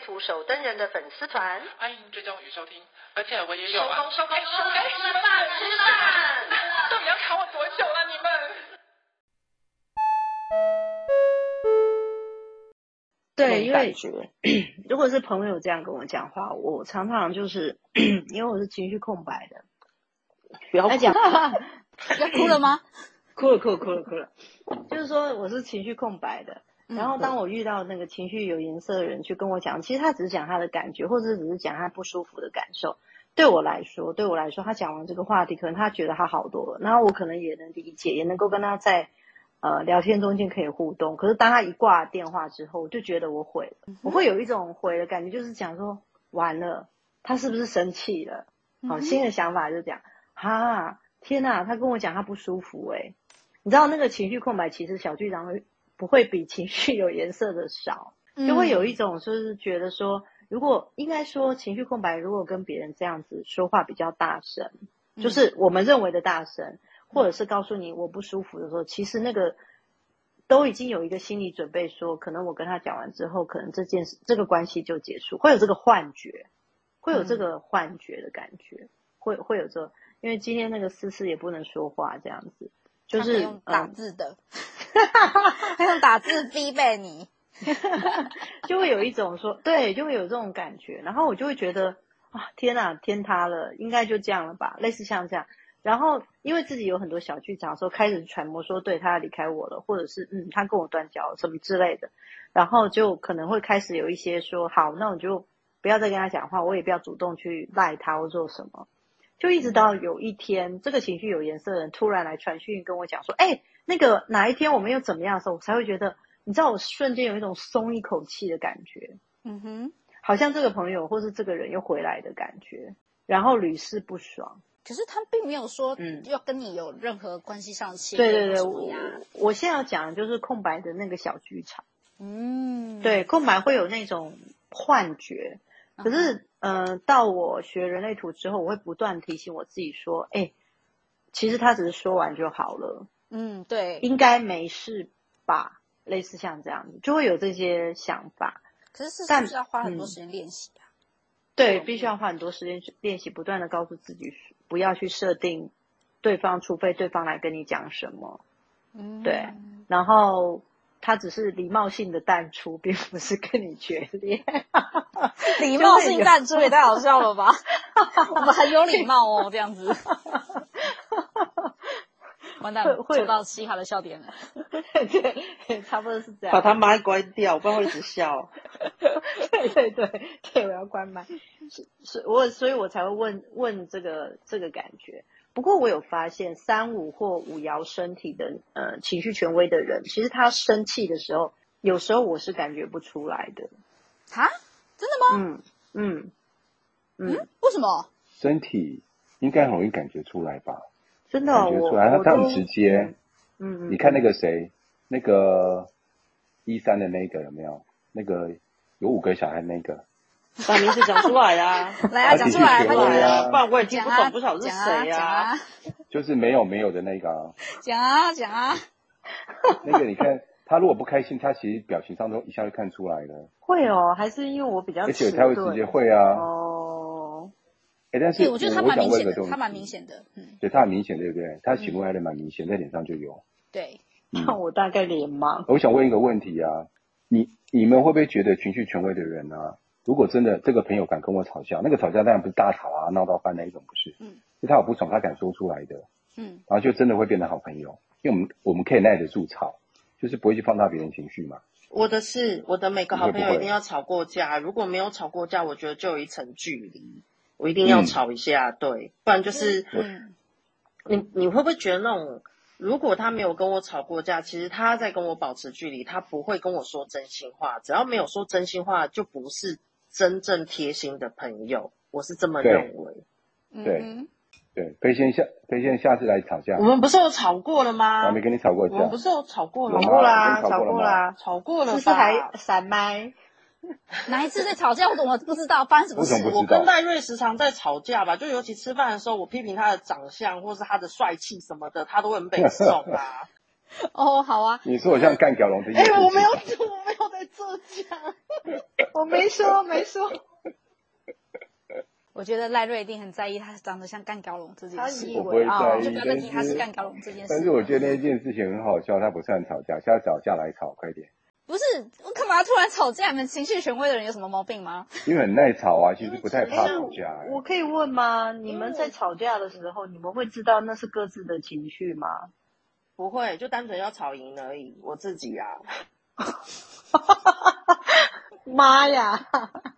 图手灯人的粉丝团，欢迎追踪与收听。而且我也有啊，收工收工收工，吃饭吃饭，到底要卡我多久了你们？对，因为 如果是朋友这样跟我讲话，我常常就是 因为我是情绪空白的，不要讲，要哭了吗？哭了哭了哭了哭了，就是说我是情绪空白的。然后当我遇到那个情绪有颜色的人去跟我讲，其实他只是讲他的感觉，或者只是讲他不舒服的感受。对我来说，对我来说，他讲完这个话题，可能他觉得他好多了，然后我可能也能理解，也能够跟他在呃聊天中间可以互动。可是当他一挂电话之后，我就觉得我毁了，我会有一种毁的感觉，就是讲说完了，他是不是生气了？好，新的想法就是讲，哈，天哪，他跟我讲他不舒服诶，你知道那个情绪空白，其实小剧场会。不会比情绪有颜色的少，就会有一种就是觉得说，如果应该说情绪空白，如果跟别人这样子说话比较大声，就是我们认为的大声，或者是告诉你我不舒服的时候，其实那个都已经有一个心理准备，说可能我跟他讲完之后，可能这件事这个关系就结束，会有这个幻觉，会有这个幻觉的感觉，会会有这个，因为今天那个思思也不能说话这样子。就是打字的，他 用打字逼背你，就会有一种说对，就会有这种感觉，然后我就会觉得啊，天哪，天塌了，应该就这样了吧，类似像这样。然后因为自己有很多小剧场，说开始揣摩说，对，他要离开我了，或者是嗯，他跟我断交什么之类的，然后就可能会开始有一些说，好，那我就不要再跟他讲话，我也不要主动去赖他或做什么。就一直到有一天，这个情绪有颜色的人突然来传讯跟我讲说：“哎，那个哪一天我们又怎么样的时候，我才会觉得，你知道，我瞬间有一种松一口气的感觉，嗯哼，好像这个朋友或是这个人又回来的感觉，然后屡试不爽。可是他并没有说，嗯，要跟你有任何关系上的契合。对对对，我我现在要讲的就是空白的那个小剧场，嗯，对，空白会有那种幻觉。”可是，嗯、呃，到我学人类图之后，我会不断提醒我自己说，哎，其实他只是说完就好了，嗯，对，应该没事吧？类似像这样子，就会有这些想法。可是，是不是要花很多时间练习啊？嗯、对，必须要花很多时间去练习，不断的告诉自己，不要去设定对方，除非对方来跟你讲什么。嗯，对，然后。他只是礼貌性的淡出，并不是跟你决裂。礼貌性淡出也太好笑了吧？我们很有礼貌哦，这样子。完蛋，会做到嘻哈的笑点了。对，差不多是这样。把他麦关掉，不然会一直笑。对对对对，我要关麦。是是，我所以，我才会问问这个这个感觉。不过我有发现，三五或五爻身体的呃情绪权威的人，其实他生气的时候，有时候我是感觉不出来的。啊？真的吗？嗯嗯嗯，嗯。为什么？身体应该很容易感觉出来吧？真的，感觉出来，他他很直接。嗯嗯。你看那个谁，那个一三的那个有没有？那个有五个小孩那个。把名字讲出来呀！来啊，讲出来，快点啊！不然我也听不懂，不晓得是谁呀？就是没有没有的那个啊！讲啊讲啊！那个你看，他如果不开心，他其实表情上都一下就看出来了。会哦，还是因为我比较，而且他会直接会啊。但是我觉得他蛮明显的，他蛮明显的，嗯。对，他很明显，对不对？他喜怒哀乐蛮明显，在脸上就有。对。那我大概脸盲。我想问一个问题啊，你你们会不会觉得情绪权威的人啊？如果真的这个朋友敢跟我吵架，那个吵架当然不是大吵啊，闹到翻那一种，不是。嗯。就他有不爽，他敢说出来的。嗯。然后就真的会变成好朋友，因为我们我们可以耐得住吵，就是不会去放大别人情绪嘛。我的是，我的每个好朋友一定要吵过架，如果没有吵过架，我觉得就有一层距离，我一定要吵一下，嗯、对，不然就是，嗯。你你会不会觉得那种，如果他没有跟我吵过架，其实他在跟我保持距离，他不会跟我说真心话，只要没有说真心话，就不是。真正贴心的朋友，我是这么认为。对，嗯、对，飞仙下可以先下次来吵架。我们不是有吵过了吗？我没跟你吵过架。我们不是有吵过了吗？吵过啦，吵过啦，吵过了。只是还闪麦。哪一次在吵架？我怎么不知道发生什么事？我跟赖瑞时常在吵架吧，就尤其吃饭的时候，我批评他的长相或是他的帅气什么的，他都会很被送啊。哦，好啊。你说我像干蛟龙这样？哎、欸，我没有，我没有在作假，我没说，没说。我觉得赖瑞一定很在意他长得像干蛟龙这件事。我不会在意，就不要再提他是干蛟龙这件事。但是我觉得那件事情很好笑，他不算吵架，下次吵架来吵，快点。不是，我干嘛要突然吵架？你们情绪权威的人有什么毛病吗？因为很耐吵啊，其实不太怕吵架、欸。我可以问吗？你们在吵架的时候，你们会知道那是各自的情绪吗？不会，就单纯要吵赢而已。我自己啊，妈呀！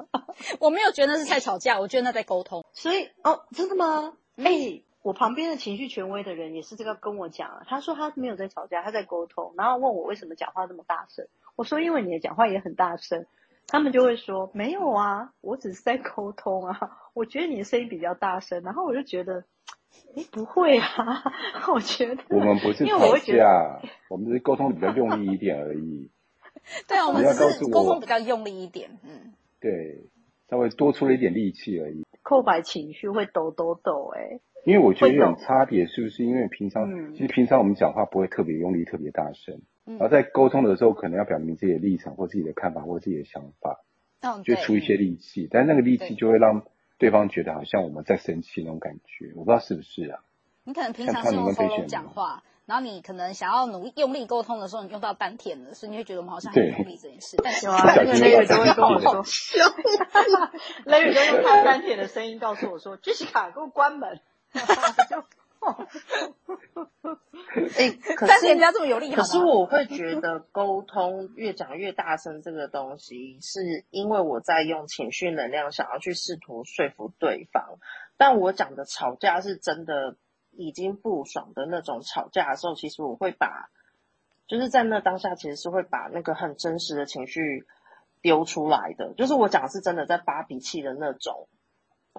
我没有觉得那是在吵架，我觉得那在沟通。所以哦，真的吗？哎、欸，我旁边的情绪权威的人也是这个跟我讲啊。他说他没有在吵架，他在沟通，然后问我为什么讲话这么大声。我说因为你的讲话也很大声，他们就会说没有啊，我只是在沟通啊。我觉得你的声音比较大声，然后我就觉得，哎，不会啊，我觉得我们不是吵架，因为我会觉得我们只是沟通比较用力一点而已。对啊，我们只是沟通比较用力一点，嗯，对，稍微多出了一点力气而已。空白情绪会抖抖抖，哎，因为我觉得有种差别，是不是因为平常、嗯、其实平常我们讲话不会特别用力、特别大声。然后在沟通的时候，可能要表明自己的立场或自己的看法或自己的想法，嗯，就出一些力气，但那个力气就会让对方觉得好像我们在生气那种感觉，我不知道是不是啊？你可能平常是用喉咙讲话，然后你可能想要努力用力沟通的时候，你用到丹田了，所以你会觉得我们好像很用力这件事。但是啊，那个 Larry 都会跟我说，Larry 都用他丹田的声音告诉我说：“Jessica，给我关门。”就。哎、欸，可是人家这么有力，可是我会觉得沟通越讲越大声，这个东西是因为我在用情绪能量想要去试图说服对方。但我讲的吵架是真的已经不爽的那种吵架的时候，其实我会把，就是在那当下，其实是会把那个很真实的情绪丢出来的。就是我讲是真的在发脾气的那种。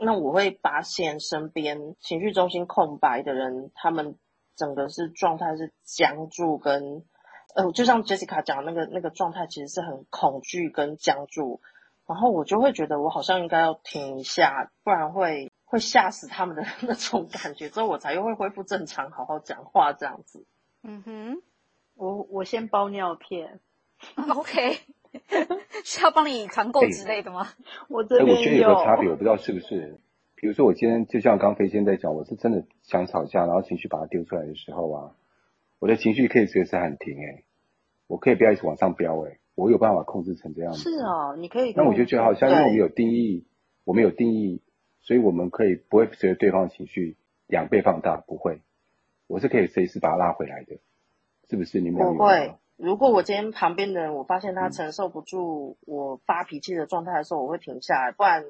那我会发现身边情绪中心空白的人，他们整个是状态是僵住跟，呃，就像 Jessica 讲的那个那个状态，其实是很恐惧跟僵住。然后我就会觉得我好像应该要停一下，不然会会吓死他们的那种感觉，之后我才又会恢复正常，好好讲话这样子。嗯哼，我我先包尿片，OK。需要帮你团购之类的吗？欸、我这边有。欸、我觉得有个差别，我不知道是不是。比如说，我今天就像刚飞仙在讲，我是真的想吵架，然后情绪把它丢出来的时候啊，我的情绪可以随时喊停、欸，哎，我可以不要一直往上飙，哎，我有办法控制成这样子。是哦，你可以。那我就觉得好像因为我们有定义，我们有定义，所以我们可以不会随着对方的情绪两倍放大，不会。我是可以随时把它拉回来的，是不是？你们有有不会。如果我今天旁边的人，我发现他承受不住我发脾气的状态的时候，我会停下来，不然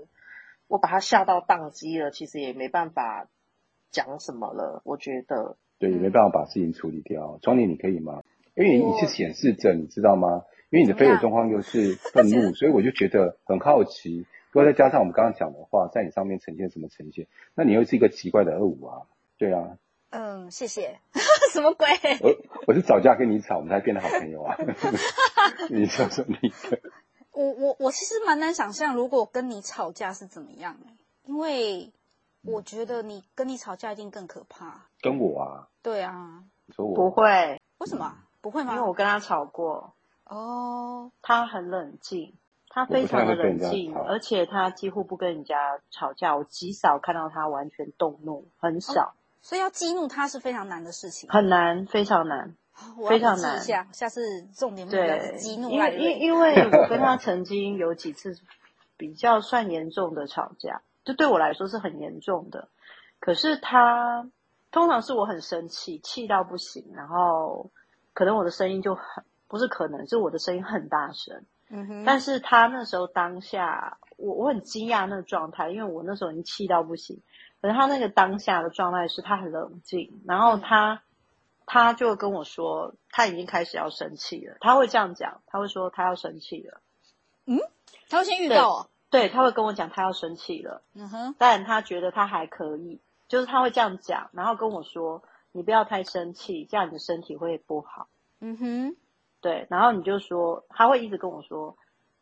我把他吓到宕机了，其实也没办法讲什么了。我觉得，对，也没办法把事情处理掉。庄妮，你可以吗？因为你是显示者，你知道吗？因为你的非有状况又是愤怒，所以我就觉得很好奇。如果再加上我们刚刚讲的话，在你上面呈现什么呈现？那你又是一个奇怪的二五啊？对啊。嗯，谢谢。什么鬼？我我是吵架跟你吵，我们才变得好朋友啊。你说说你的。我我我其实蛮难想象，如果跟你吵架是怎么样，因为我觉得你跟你吵架一定更可怕。跟我啊？对啊。你说我不会？为什么？不会吗？因为我跟他吵过。哦。他很冷静，他非常的冷静，而且他几乎不跟人家吵架。我极少看到他完全动怒，很少。哦所以要激怒他是非常难的事情，很难，非常难，非常难。下下次重点对激怒，因为因因为我跟他曾经有几次比较算严重的吵架，就对我来说是很严重的。可是他通常是我很生气，气到不行，然后可能我的声音就很不是可能，是我的声音很大声。嗯哼。但是他那时候当下，我我很惊讶那个状态，因为我那时候已经气到不行。可是他那个当下的状态是他很冷静，然后他他就跟我说他已经开始要生气了，他会这样讲，他会说他要生气了。嗯，他会先预告。对，他会跟我讲他要生气了，嗯哼，但他觉得他还可以，就是他会这样讲，然后跟我说，你不要太生气，这样你的身体会不好。嗯哼，对，然后你就说，他会一直跟我说，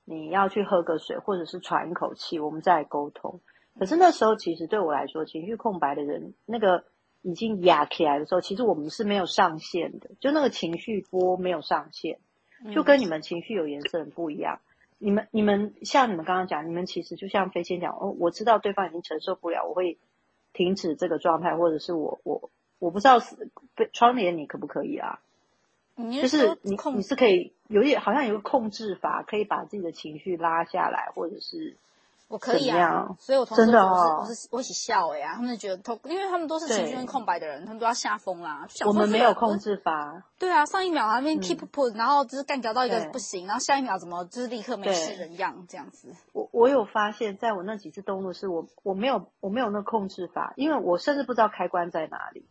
你要去喝个水，或者是喘一口气，我们再来沟通。可是那时候其实对我来说，情绪空白的人，那个已经哑起来的时候，其实我们是没有上限的，就那个情绪波没有上限，就跟你们情绪有颜色很不一样。你们你们像你们刚刚讲，你们其实就像飞仙讲，哦，我知道对方已经承受不了，我会停止这个状态，或者是我我我不知道是窗帘你可不可以啊？是就是你你是可以有点好像有个控制法，可以把自己的情绪拉下来，或者是。我可以啊，所以我同事我是我是我一起笑哎呀，他们觉得，因为他们都是情绪空白的人，他们都要吓疯啦。我们没有控制法。对啊，上一秒那边 keep put，然后就是干掉到一个不行，然后下一秒怎么就是立刻没事人样这样子。我我有发现，在我那几次动怒是我我没有我没有那控制法，因为我甚至不知道开关在哪里，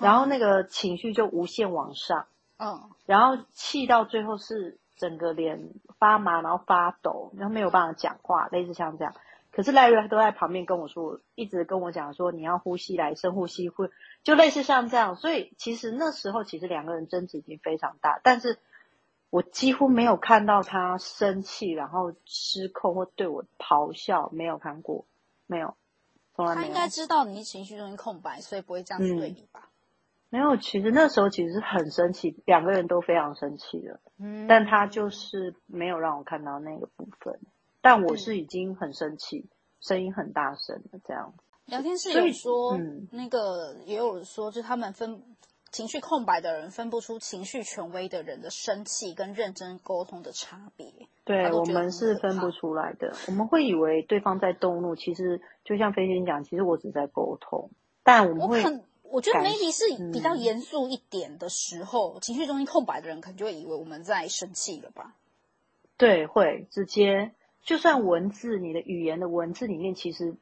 然后那个情绪就无限往上，嗯，然后气到最后是。整个脸发麻，然后发抖，然后没有办法讲话，类似像这样。可是赖瑞都在旁边跟我说，一直跟我讲说，你要呼吸来，深呼吸，会就类似像这样。所以其实那时候，其实两个人争执已经非常大，但是我几乎没有看到他生气，然后失控或对我咆哮，没有看过，没有，从来没有。他应该知道你情绪中心空白，所以不会这样子对你吧？没有，其实那时候其实是很生气，两个人都非常生气的。嗯，但他就是没有让我看到那个部分。但我是已经很生气，声音很大声的这样。聊天室有说，嗯，那个也有说，就他们分情绪空白的人分不出情绪权威的人的生气跟认真沟通的差别。对，我们是分不出来的。我们会以为对方在动怒，其实就像飞仙讲，其实我只在沟通，但我们会。我觉得 maybe 是比较严肃一点的时候，嗯、情绪中心空白的人可能就会以为我们在生气了吧？对，会直接就算文字，你的语言的文字里面，其实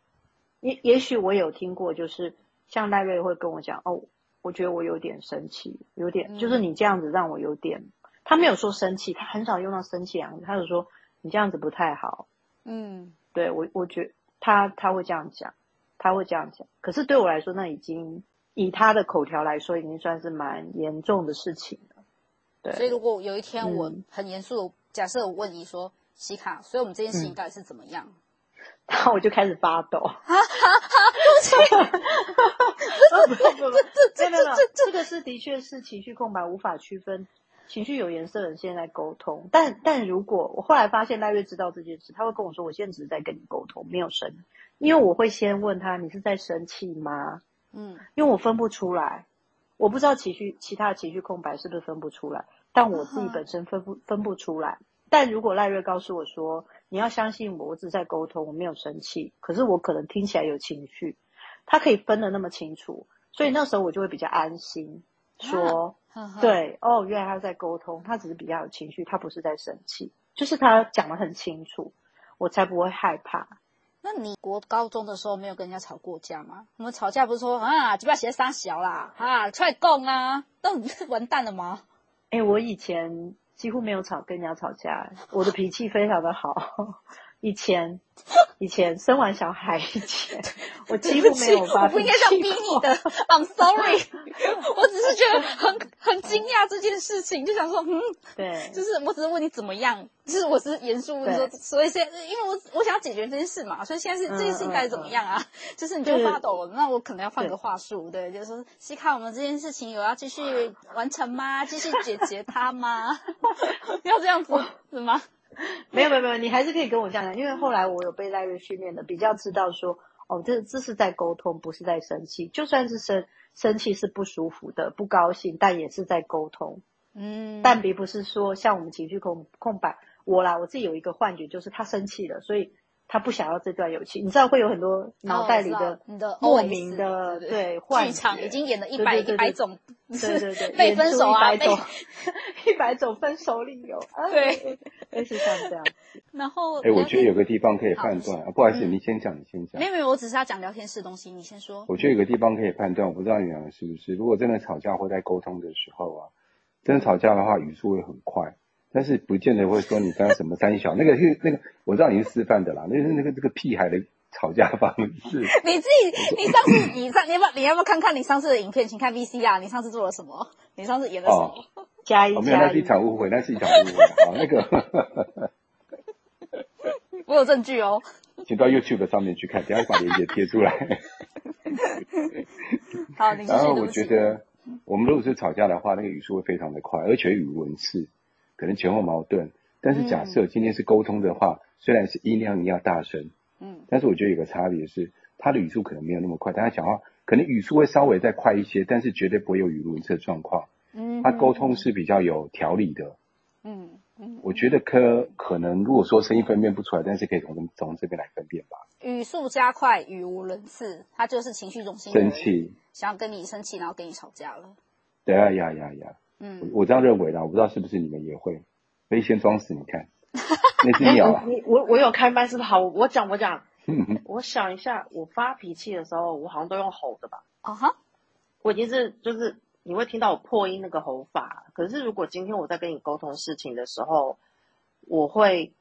也也许我有听过，就是像赖瑞会跟我讲，哦，我觉得我有点生气，有点、嗯、就是你这样子让我有点，他没有说生气，他很少用到生气两个字，他就说你这样子不太好。嗯，对我我觉得他他会这样讲，他会这样讲，可是对我来说，那已经。以他的口条来说，已经算是蛮严重的事情了。对，所以如果有一天我很严肃的、嗯、假设我问你说，西卡，所以我们这件事情到底是怎么样？然后我就开始发抖。哈哈哈！对不起，不不不，这这这这这个是的确是情绪空白，无法区分情绪有颜色的人现在沟通。但但如果我后来发现赖月知道这件事，他会跟我说，我现在只是在跟你沟通，没有生，因为我会先问他，你是在生气吗？嗯，因为我分不出来，我不知道情绪其他的情绪空白是不是分不出来，但我自己本身分不分不出来。但如果赖瑞告诉我说，你要相信我，我只是在沟通，我没有生气，可是我可能听起来有情绪，他可以分得那么清楚，所以那时候我就会比较安心，说，对，哦，原来他在沟通，他只是比较有情绪，他不是在生气，就是他讲得很清楚，我才不会害怕。那你国高中的时候没有跟人家吵过架吗？我们吵架不是说啊，就不要写三小啦，啊，出来讲啊，都完蛋了吗？哎、我以前几乎没有吵跟人家吵架，我的脾气非常的好。以前，以前生完小孩以前，我几乎没有发脾气。我不应该这样逼你的，I'm sorry。我只是觉得很很惊讶这件事情，就想说，嗯，对，就是我只是问你怎么样，就是我是严肃问说，所以现在因为我我想要解决这件事嘛，所以现在是这件事情该怎么样啊？嗯嗯嗯、就是你就发抖了，那我可能要换个话术，对，就是说，西卡，我们这件事情有要继续完成吗？继续解决它吗？要这样子是吗？没有没有没有，你还是可以跟我这样讲，因为后来我有被赖瑞训练的，比较知道说，哦，这这是在沟通，不是在生气。就算是生生气是不舒服的，不高兴，但也是在沟通。嗯，但并不是说像我们情绪空空白，我啦，我自己有一个幻觉，就是他生气了，所以。他不想要这段友情，你知道会有很多脑袋里的莫名的对幻剧场已经演了一百一百种，对对对，被分手啊，一百种 一百种分手理由，对，类似像这样。然后，哎，我觉得有个地方可以判断啊，不好意思，你先讲，你先讲。没有没有，我只是要讲聊天室的东西，你先说。我觉得有个地方可以判断，我不知道你讲的是不是，如果真的吵架或在沟通的时候啊，真的吵架的话，语速会很快，但是不见得会说你刚刚什么三小，那个是那个我知道你是示范的啦，那是那个这个屁孩的吵架方式。你自己，你上次你上你要不要你要不要看看你上次的影片？请看 VC 啊，你上次做了什么？你上次演了什么？哦、加一加一、哦，没有，那是一场误会，那是一场误会。好，那个 我有证据哦，请到 YouTube 上面去看，等下把链接贴出来。好，然后我觉得。我们如果是吵架的话，那个语速会非常的快，而且语无伦次，可能前后矛盾。但是假设今天是沟通的话，嗯、虽然是音量一样大声，嗯，但是我觉得有个差别是，他的语速可能没有那么快，但他讲话可能语速会稍微再快一些，但是绝对不会有语无伦次的状况。嗯，他沟通是比较有条理的。嗯嗯，我觉得可可能如果说声音分辨不出来，但是可以从从这边来分辨吧。语速加快，语无伦次，他就是情绪中心。生气，想要跟你生气，然后跟你吵架了。对啊呀呀呀！嗯，我我这样认为的，我不知道是不是你们也会。可以先装死，你看，那只鸟啊。你我我有开麦是不是？好，我讲我讲。我想一下，我发脾气的时候，我好像都用吼的吧？啊哈。我已经是就是你会听到我破音那个吼法，可是如果今天我在跟你沟通事情的时候，我会。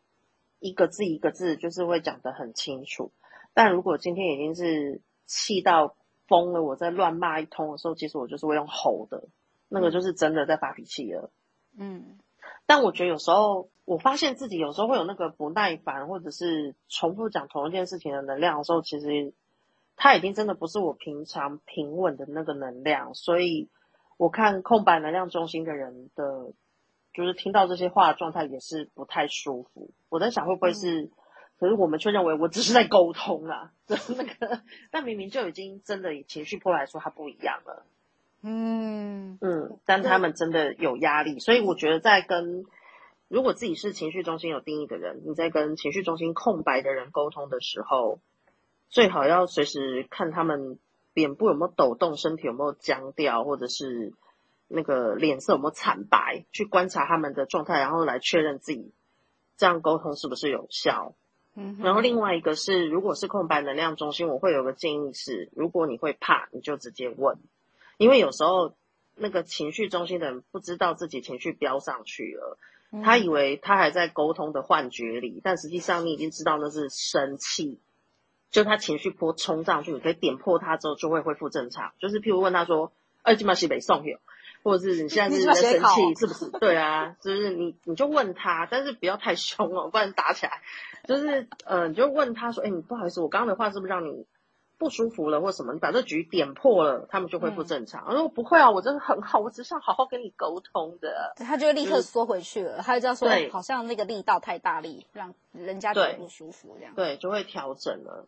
一个字一个字，就是会讲得很清楚。但如果今天已经是气到疯了，我在乱骂一通的时候，其实我就是会用吼的，那个就是真的在发脾气了。嗯。但我觉得有时候，我发现自己有时候会有那个不耐烦，或者是重复讲同一件事情的能量的时候，其实它已经真的不是我平常平稳的那个能量。所以我看空白能量中心的人的。就是听到这些话的状态也是不太舒服。我在想会不会是，嗯、可是我们却认为我只是在沟通啊，就那个，但明明就已经真的以情绪波来说，它不一样了。嗯嗯，但他们真的有压力，所以我觉得在跟如果自己是情绪中心有定义的人，你在跟情绪中心空白的人沟通的时候，最好要随时看他们脸部有没有抖动，身体有没有僵掉，或者是。那个脸色有没有惨白？去观察他们的状态，然后来确认自己这样沟通是不是有效。嗯，然后另外一个是，如果是空白能量中心，我会有个建议是，如果你会怕，你就直接问，因为有时候那个情绪中心的人不知道自己情绪飙上去了，他以为他还在沟通的幻觉里，但实际上你已经知道那是生气，就他情绪波冲上去，你可以点破他之后就会恢复正常。就是譬如问他说：“哎，今晚是北送有？”或者是你现在是在生气，是不是？对啊，就是你你就问他，但是不要太凶哦，不然打起来。就是呃，你就问他说：“哎，你不好意思，我刚刚的话是不是让你不舒服了，或什么？你把这局点破了，他们就恢复正常。”他说：“不会啊，我真的很好，我只想好好跟你沟通的。”他就会立刻缩回去了，他就这样说：“好像那个力道太大力，让人家觉得不舒服这样。”对，就会调整了。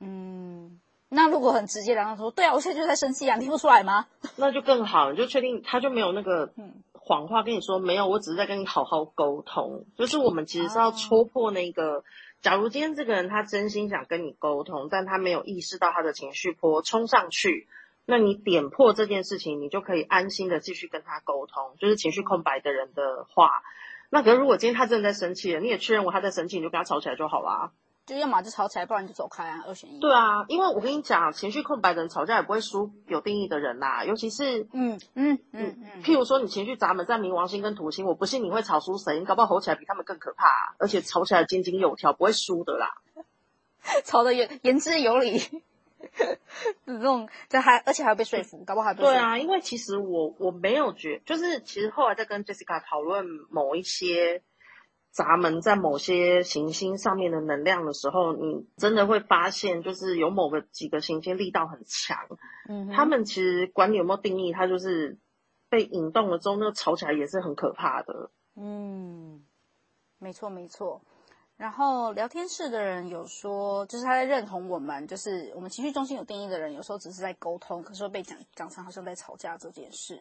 嗯。那如果很直接，然后说，对啊，我现在就在生气啊，你听不出来吗？那就更好，你就确定他就没有那个谎话跟你说，没有，我只是在跟你好好沟通。就是我们其实是要戳破那个，假如今天这个人他真心想跟你沟通，但他没有意识到他的情绪波冲上去，那你点破这件事情，你就可以安心的继续跟他沟通。就是情绪空白的人的话，那可是如果今天他真的在生气了，你也确认过他在生气，你就跟他吵起来就好啦。就要么就吵起来，不然就走开啊，二选一。对啊，因为我跟你讲，情绪空白的人吵架也不会输有定义的人啦、啊，尤其是嗯嗯嗯嗯，譬如说你情绪闸门在冥王星跟土星，我不信你会吵输谁，你搞不好吼起来比他们更可怕、啊，而且吵起来井井有条，不会输的啦，吵得言言之有理，这种这还而且还要被说服，搞不好还对啊，因为其实我我没有觉，就是其实后来在跟 Jessica 讨论某一些。闸门在某些行星上面的能量的时候，你真的会发现，就是有某个几个行星力道很强。嗯，他们其实管你有没有定义，他就是被引动了之后，那个吵起来也是很可怕的。嗯，没错没错。然后聊天室的人有说，就是他在认同我们，就是我们情绪中心有定义的人，有时候只是在沟通，可是会被讲讲成好像在吵架这件事。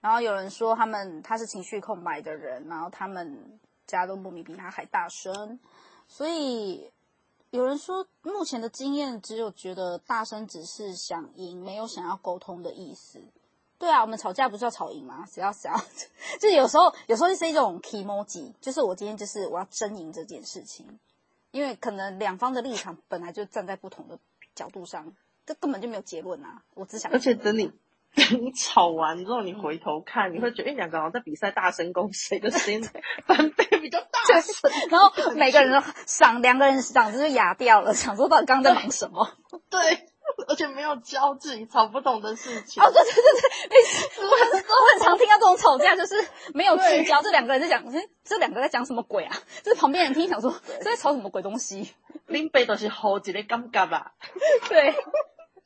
然后有人说他们他是情绪空白的人，然后他们。家都莫名比他还大声，所以有人说，目前的经验只有觉得大声只是想赢，没有想要沟通的意思。对啊，我们吵架不是要吵赢吗？谁要想要，就有时候有时候是一种 kimoji，就是我今天就是我要争赢这件事情，因为可能两方的立场本来就站在不同的角度上，这根本就没有结论啊。我只想，而且等你 你吵完之后，你回头看，你会觉得两个好像在比赛大声公，谁的声音翻倍比较大声，然后每个人都嗓，两个人嗓子就哑掉了，想说到底刚刚在忙什么？对。而且没有交集，吵不懂的事情。哦，对对对对，我很我很常听到这种吵架，就是没有聚焦，这两个人在讲，这两个在讲什么鬼啊？就是旁边人听想说，这在吵什么鬼东西？林北都是好几个尴尬吧？对。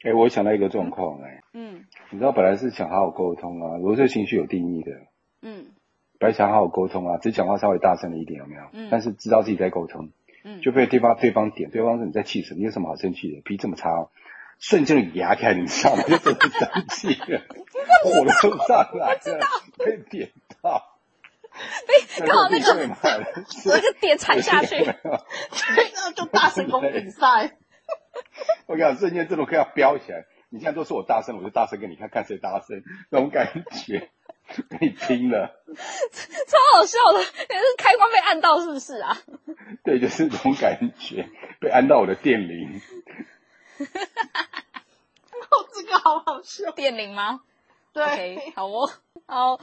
哎、欸，我想到一个状况，哎，嗯，你知道本来是想好好沟通啊，如果是情绪有定义的，嗯，本来想好好沟通啊，只讲话稍微大声了一点，有没有？嗯。但是知道自己在沟通，嗯，就被对方对方点，对方说你在气什么？你有什么好生气的？脾气这么差哦。瞬间的牙开，你知道吗？就真的生气了，火都上来了，被点到，被刚好那个那个 点踩下去，就大声公比赛。我跟你讲，瞬间这种可以要飙起来。你现在都说我大声，我就大声给你看看谁大声，那种感觉，你听了，超好笑的。你是开关被按到是不是啊？对，就是这种感觉，被按到我的电铃。哈哈哈！哦，这个好好笑。电铃吗？对，okay, 好哦，好。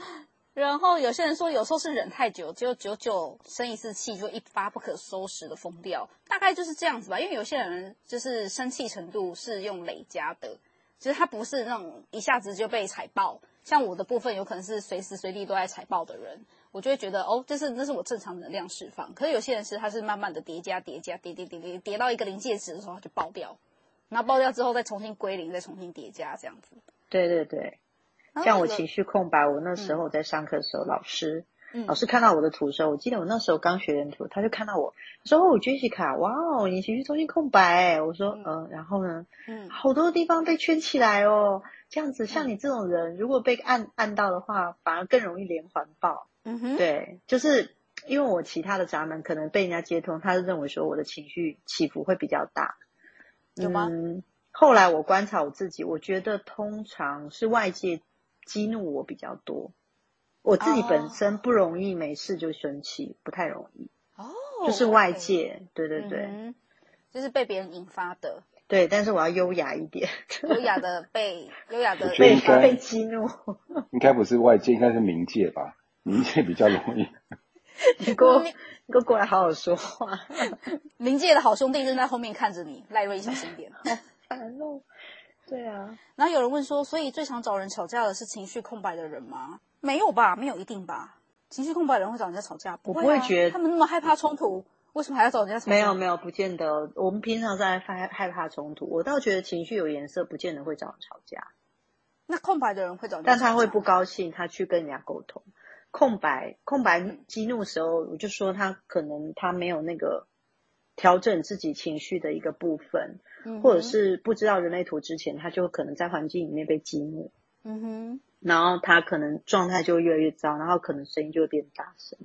然后有些人说，有时候是忍太久，就久久生一次气，就一发不可收拾的疯掉，大概就是这样子吧。因为有些人就是生气程度是用累加的，其实他不是那种一下子就被踩爆。像我的部分，有可能是随时随地都在踩爆的人，我就会觉得哦，这是这是我正常能量释放。可是有些人是他是慢慢的叠加叠加叠叠叠叠叠到一个临界值的时候，他就爆掉。然后爆掉之后再重新归零，再重新叠加这样子。对对对，像我情绪空白，我那时候在上课的时候，嗯、老师、嗯、老师看到我的图的时候，我记得我那时候刚学人图，他就看到我说：“哦，Jessica，哇哦，你情绪中心空白。”我说：“嗯、呃，然后呢？嗯，好多地方被圈起来哦，这样子，像你这种人，嗯、如果被按按到的话，反而更容易连环爆。”嗯哼，对，就是因为我其他的闸门可能被人家接通，他是认为说我的情绪起伏会比较大。有吗？嗯，后来我观察我自己，我觉得通常是外界激怒我比较多，我自己本身不容易没事就生气，不太容易。哦，就是外界，对对对，嗯，就是被别人引发的。对，但是我要优雅一点，优雅的被 优雅的被被激怒。应该不是外界，应该是冥界吧？冥界比较容易。你给我，你给我过来好好说话。冥界的好兄弟正在后面看着你，赖瑞小心点。好烦哦。对啊。然后有人问说，所以最常找人吵架的是情绪空白的人吗？没有吧，没有一定吧。情绪空白的人会找人家吵架？不会啊，我不会觉得他们那么害怕冲突，为什么还要找人家吵架？没有没有，不见得。我们平常在害害怕冲突，我倒觉得情绪有颜色，不见得会找人吵架。那空白的人会找？但他会不高兴，他去跟人家沟通。空白，空白激怒的时候，我就说他可能他没有那个调整自己情绪的一个部分，嗯、或者是不知道人类图之前，他就可能在环境里面被激怒，嗯哼，然后他可能状态就越来越糟，然后可能声音就会变大声，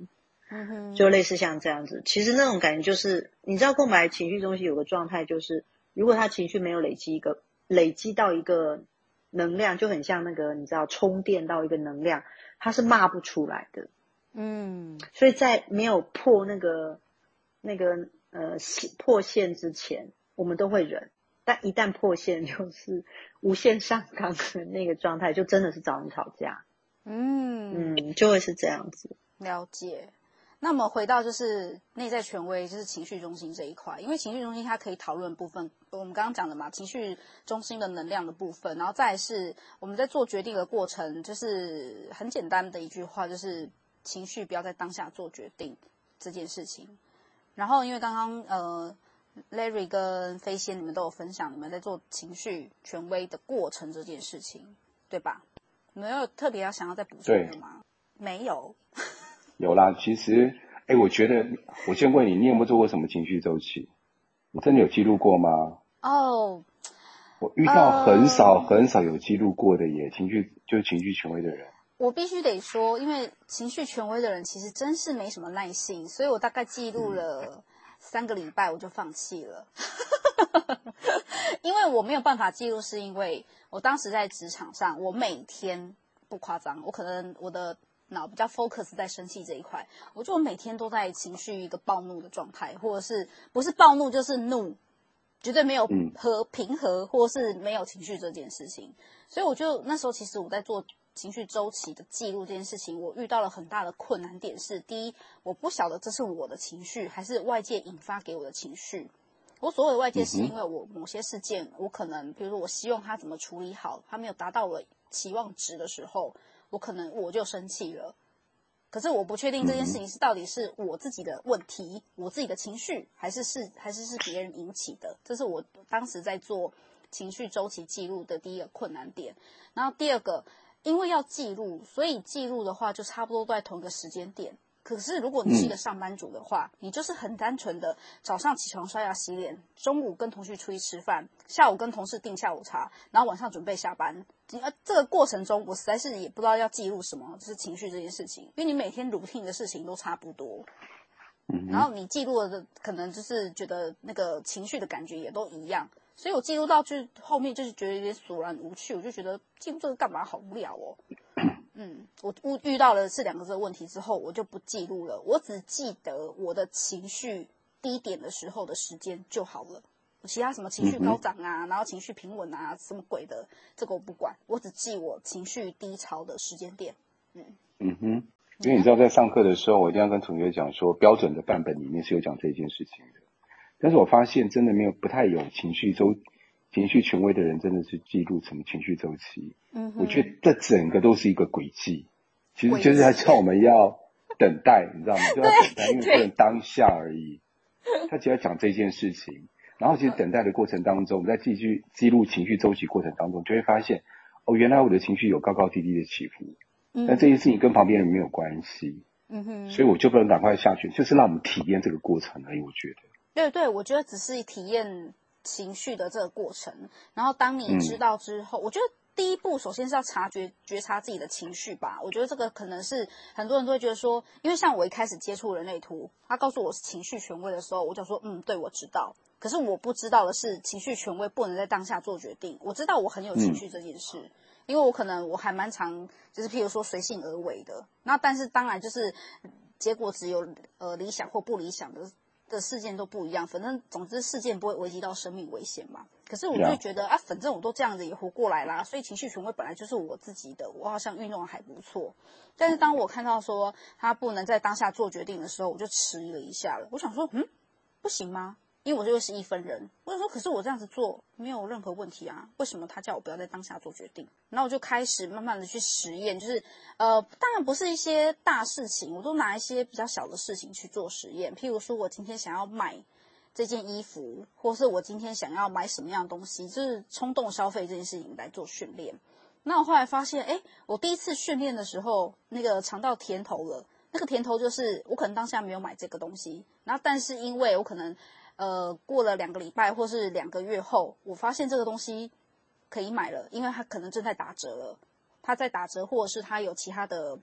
嗯哼，就类似像这样子。其实那种感觉就是，你知道空白情绪中心有个状态，就是如果他情绪没有累积一个累积到一个能量，就很像那个你知道充电到一个能量。他是骂不出来的，嗯，所以在没有破那个那个呃破线之前，我们都会忍，但一旦破线，就是无限上纲的那个状态，就真的是找人吵架，嗯嗯，就会是这样子。了解。那么回到就是内在权威，就是情绪中心这一块，因为情绪中心它可以讨论部分，我们刚刚讲的嘛，情绪中心的能量的部分，然后再是我们在做决定的过程，就是很简单的一句话，就是情绪不要在当下做决定这件事情。然后因为刚刚呃，Larry 跟飞仙你们都有分享，你们在做情绪权威的过程这件事情，对吧？你们有特别要想要再补充的吗？没有。有啦，其实，哎，我觉得，我先问你，你有没有做过什么情绪周期？你真的有记录过吗？哦，oh, 我遇到很少很少有记录过的耶，情绪就是情绪权威的人。我必须得说，因为情绪权威的人其实真是没什么耐性，所以我大概记录了三个礼拜，我就放弃了。因为我没有办法记录，是因为我当时在职场上，我每天不夸张，我可能我的。脑比较 focus 在生气这一块，我觉得我每天都在情绪一个暴怒的状态，或者是不是暴怒就是怒，绝对没有和平和或是没有情绪这件事情。所以我就那时候其实我在做情绪周期的记录这件事情，我遇到了很大的困难点是：第一，我不晓得这是我的情绪还是外界引发给我的情绪。我所谓的外界是因为我某些事件，我可能比如说我希望他怎么处理好，他没有达到我期望值的时候，我可能我就生气了。可是我不确定这件事情是到底是我自己的问题，我自己的情绪，还是是还是是别人引起的。这是我当时在做情绪周期记录的第一个困难点。然后第二个，因为要记录，所以记录的话就差不多都在同一个时间点。可是，如果你是一个上班族的话，嗯、你就是很单纯的早上起床刷牙洗脸，中午跟同学出去吃饭，下午跟同事订下午茶，然后晚上准备下班。呃，这个过程中，我实在是也不知道要记录什么，就是情绪这件事情，因为你每天 routine 的事情都差不多。嗯，然后你记录的可能就是觉得那个情绪的感觉也都一样，所以我记录到就后面就是觉得有点索然无趣，我就觉得记录这个干嘛，好无聊哦。嗯，我遇到了是两个这个问题之后，我就不记录了。我只记得我的情绪低点的时候的时间就好了。其他什么情绪高涨啊，然后情绪平稳啊，什么鬼的，这个我不管。我只记我情绪低潮的时间点。嗯嗯哼，因为你知道，在上课的时候，我一定要跟同学讲说，标准的范本里面是有讲这件事情的。但是我发现真的没有，不太有情绪周。情绪权威的人真的是记录什么情绪周期？嗯，我觉得这整个都是一个诡计，其实就是他叫我们要等待，你知道吗？就要等待，因为不能当下而已。他只要讲这件事情，然后其实等待的过程当中，我们在继续记录情绪周期过程当中，就会发现哦，原来我的情绪有高高低低的起伏，嗯，但这件事情跟旁边人没有关系。嗯哼，所以我就不能赶快下去，就是让我们体验这个过程而已。我觉得，对对，我觉得只是体验。情绪的这个过程，然后当你知道之后，嗯、我觉得第一步首先是要察觉、觉察自己的情绪吧。我觉得这个可能是很多人都会觉得说，因为像我一开始接触人类图，他告诉我是情绪权威的时候，我就说嗯，对，我知道。可是我不知道的是，情绪权威不能在当下做决定。我知道我很有情绪这件事，嗯、因为我可能我还蛮常就是譬如说随性而为的。那但是当然就是结果只有呃理想或不理想的。的事件都不一样，反正总之事件不会危及到生命危险嘛。可是我就觉得 Yeah. 啊，反正我都这样子也活过来啦，所以情绪权威本来就是我自己的，我好像运动还不错。但是当我看到说他不能在当下做决定的时候，我就迟疑了一下了。我想说，嗯，不行吗？因为我就是一分人，我就说，可是我这样子做没有任何问题啊，为什么他叫我不要在当下做决定？然后我就开始慢慢的去实验，就是呃，当然不是一些大事情，我都拿一些比较小的事情去做实验。譬如说我今天想要买这件衣服，或是我今天想要买什么样的东西，就是冲动消费这件事情来做训练。那我后来发现，哎，我第一次训练的时候，那个尝到甜头了。那个甜头就是我可能当下没有买这个东西，然后但是因为我可能。呃，过了两个礼拜或是两个月后，我发现这个东西可以买了，因为它可能正在打折了，它在打折，或者是它有其他的，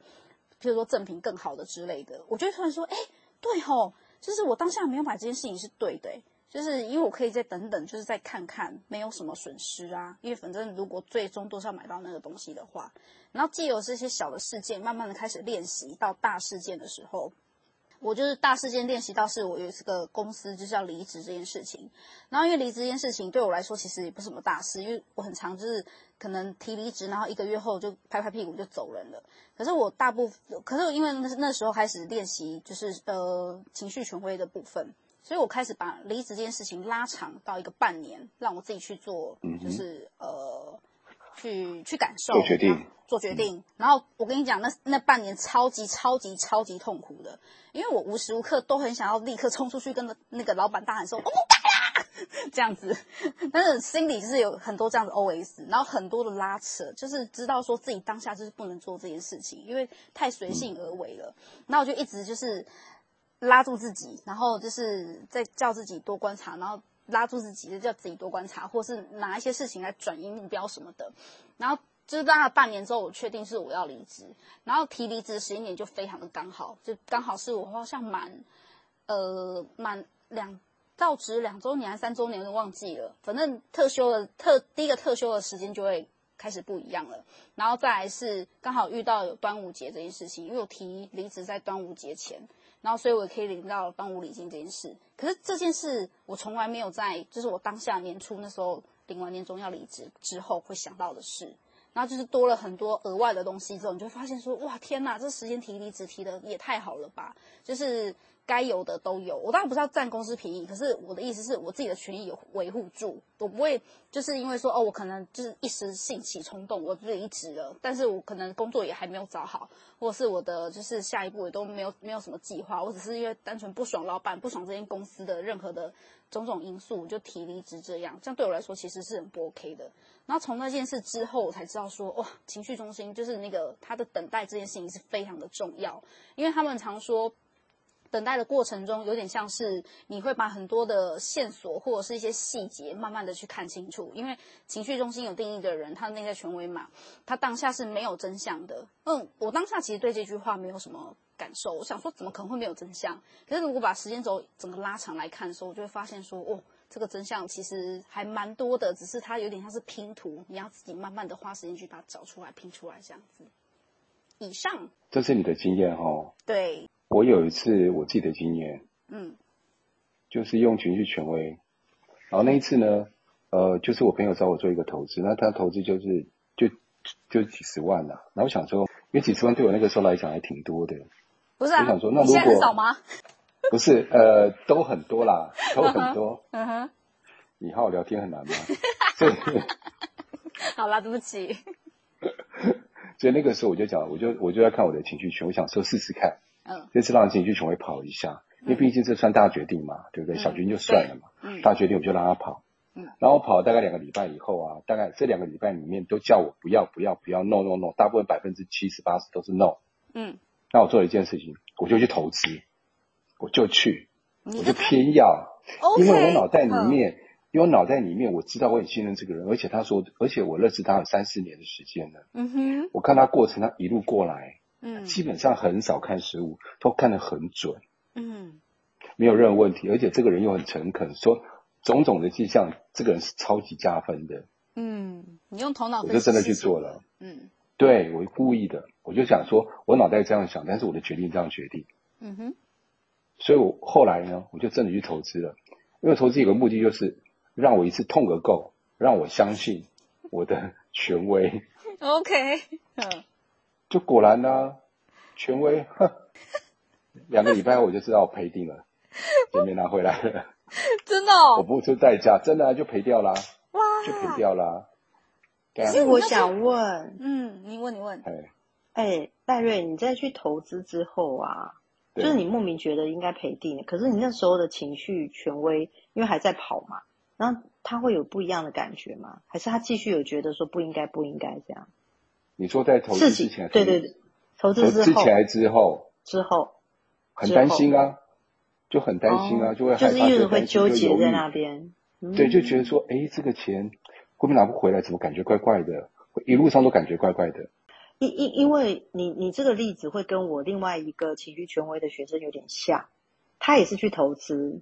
譬如说赠品更好的之类的，我就突然说，哎，对吼，就是我当下没有买这件事情是对的，就是因为我可以再等等，就是再看看，没有什么损失啊，因为反正如果最终都是要买到那个东西的话，然后借由这些小的事件，慢慢的开始练习到大事件的时候。我就是大事件练习到，是我有这个公司就是要离职这件事情。然后因为离职这件事情对我来说其实也不是什么大事，因为我很常就是可能提离职，然后一个月后就拍拍屁股就走人了。可是我大部分，可是因为那那时候开始练习就是呃情绪权威的部分，所以我开始把离职这件事情拉长到一个半年，让我自己去做，就是呃。去去感受，做决定，做决定。然后我跟你讲，那那半年超级超级超级痛苦的，因为我无时无刻都很想要立刻冲出去跟那个老板大喊说：“我不干啦！” 这样子，但是心里就是有很多这样的 OS，然后很多的拉扯，就是知道说自己当下就是不能做这件事情，因为太随性而为了。那、嗯、我就一直就是拉住自己，然后就是在叫自己多观察，然后。拉住自己，就叫自己多观察，或是拿一些事情来转移目标什么的。然后就是大概半年之后，我确定是我要离职，然后提离职的时间点就非常的刚好，就刚好是我好像满呃满两到职两周年还是三周年都忘记了，反正特休的特第一个特休的时间就会开始不一样了。然后再来是刚好遇到有端午节这件事情，因为我提离职在端午节前。然后所以我可以领到当五礼金这件事。可是这件事我从来没有在，就是我当下年初那时候领完年终要离职之后会想到的事。然后就是多了很多额外的东西之后，你就会发现说，哇，天哪，这时间提离职提的也太好了吧，就是。该有的都有，我当然不是要占公司便宜，可是我的意思是我自己的权益有维护住，我不会就是因为说哦，我可能就是一时兴起冲动，我离职了，但是我可能工作也还没有找好，或者是我的就是下一步也都没有没有什么计划，我只是因为单纯不爽老板，不爽这间公司的任何的种种因素，我就提离职这样，这样对我来说其实是很不 OK 的。然后从那件事之后，我才知道说哇，情绪中心就是那个他的等待这件事情是非常的重要，因为他们常说。等待的过程中，有点像是你会把很多的线索或者是一些细节，慢慢的去看清楚。因为情绪中心有定义的人，他的内在权威嘛，他当下是没有真相的。嗯，我当下其实对这句话没有什么感受。我想说，怎么可能会没有真相？可是如果把时间轴整个拉长来看的时候，我就会发现说，哦，这个真相其实还蛮多的，只是它有点像是拼图，你要自己慢慢的花时间去把它找出来，拼出来这样子。以上，这是你的经验哦。对。我有一次我自己的经验，嗯，就是用情绪权威，然后那一次呢，呃，就是我朋友找我做一个投资，那他投资就是就就几十万呐，然后我想说，因为几十万对我那个时候来讲还挺多的，不是啊？我想说，那如果少吗？不是，呃，都很多啦，都很多，嗯哼，你和我聊天很难吗？所以，好啦，对不起，所以那个时候我就讲，我就我就要看我的情绪权，我想说试试看。嗯，这次让情绪权威跑一下，因为毕竟这算大决定嘛，对不对？小决定就算了嘛，嗯，大决定我就让他跑，嗯，然后跑了大概两个礼拜以后啊，大概这两个礼拜里面都叫我不要不要不要 no no no，大部分百分之七十八十都是 no，嗯，那我做了一件事情，我就去投资，我就去，我就偏要，因为我脑袋里面，因为我脑袋里面我知道我很信任这个人，而且他说，而且我认识他有三四年的时间了，嗯哼，我看他过程，他一路过来。嗯，基本上很少看失误，都看得很准。嗯，没有任何问题，而且这个人又很诚恳，说种种的迹象，这个人是超级加分的。嗯，你用头脑，我就真的去做了。嗯，对，我故意的，我就想说，我脑袋这样想，但是我的决定这样决定。嗯哼，所以我后来呢，我就真的去投资了，因为投资有个目的就是让我一次痛个够，让我相信我的权威。OK，嗯。就果然呢、啊，权威，哼，两个礼拜后我就知道我赔定了，也没拿回来了，真的、哦，我不出代价，真的、啊、就赔掉啦，哇，就赔掉啦。可是我想问，嗯，你问你问，哎，哎，戴瑞，你在去投资之后啊，就是你莫名觉得应该赔定了，可是你那时候的情绪权威因为还在跑嘛，然后他会有不一样的感觉吗？还是他继续有觉得说不应该不应该这样？你说在投资之前，对对对，投资之前之后，之后，很担心啊，就很担心啊，哦、就会害怕，就是一直会纠结在那边，对，就觉得说，哎，这个钱会不会拿不回来？怎么感觉怪怪的？一路上都感觉怪怪的。因因因为你你这个例子会跟我另外一个情绪权威的学生有点像，他也是去投资，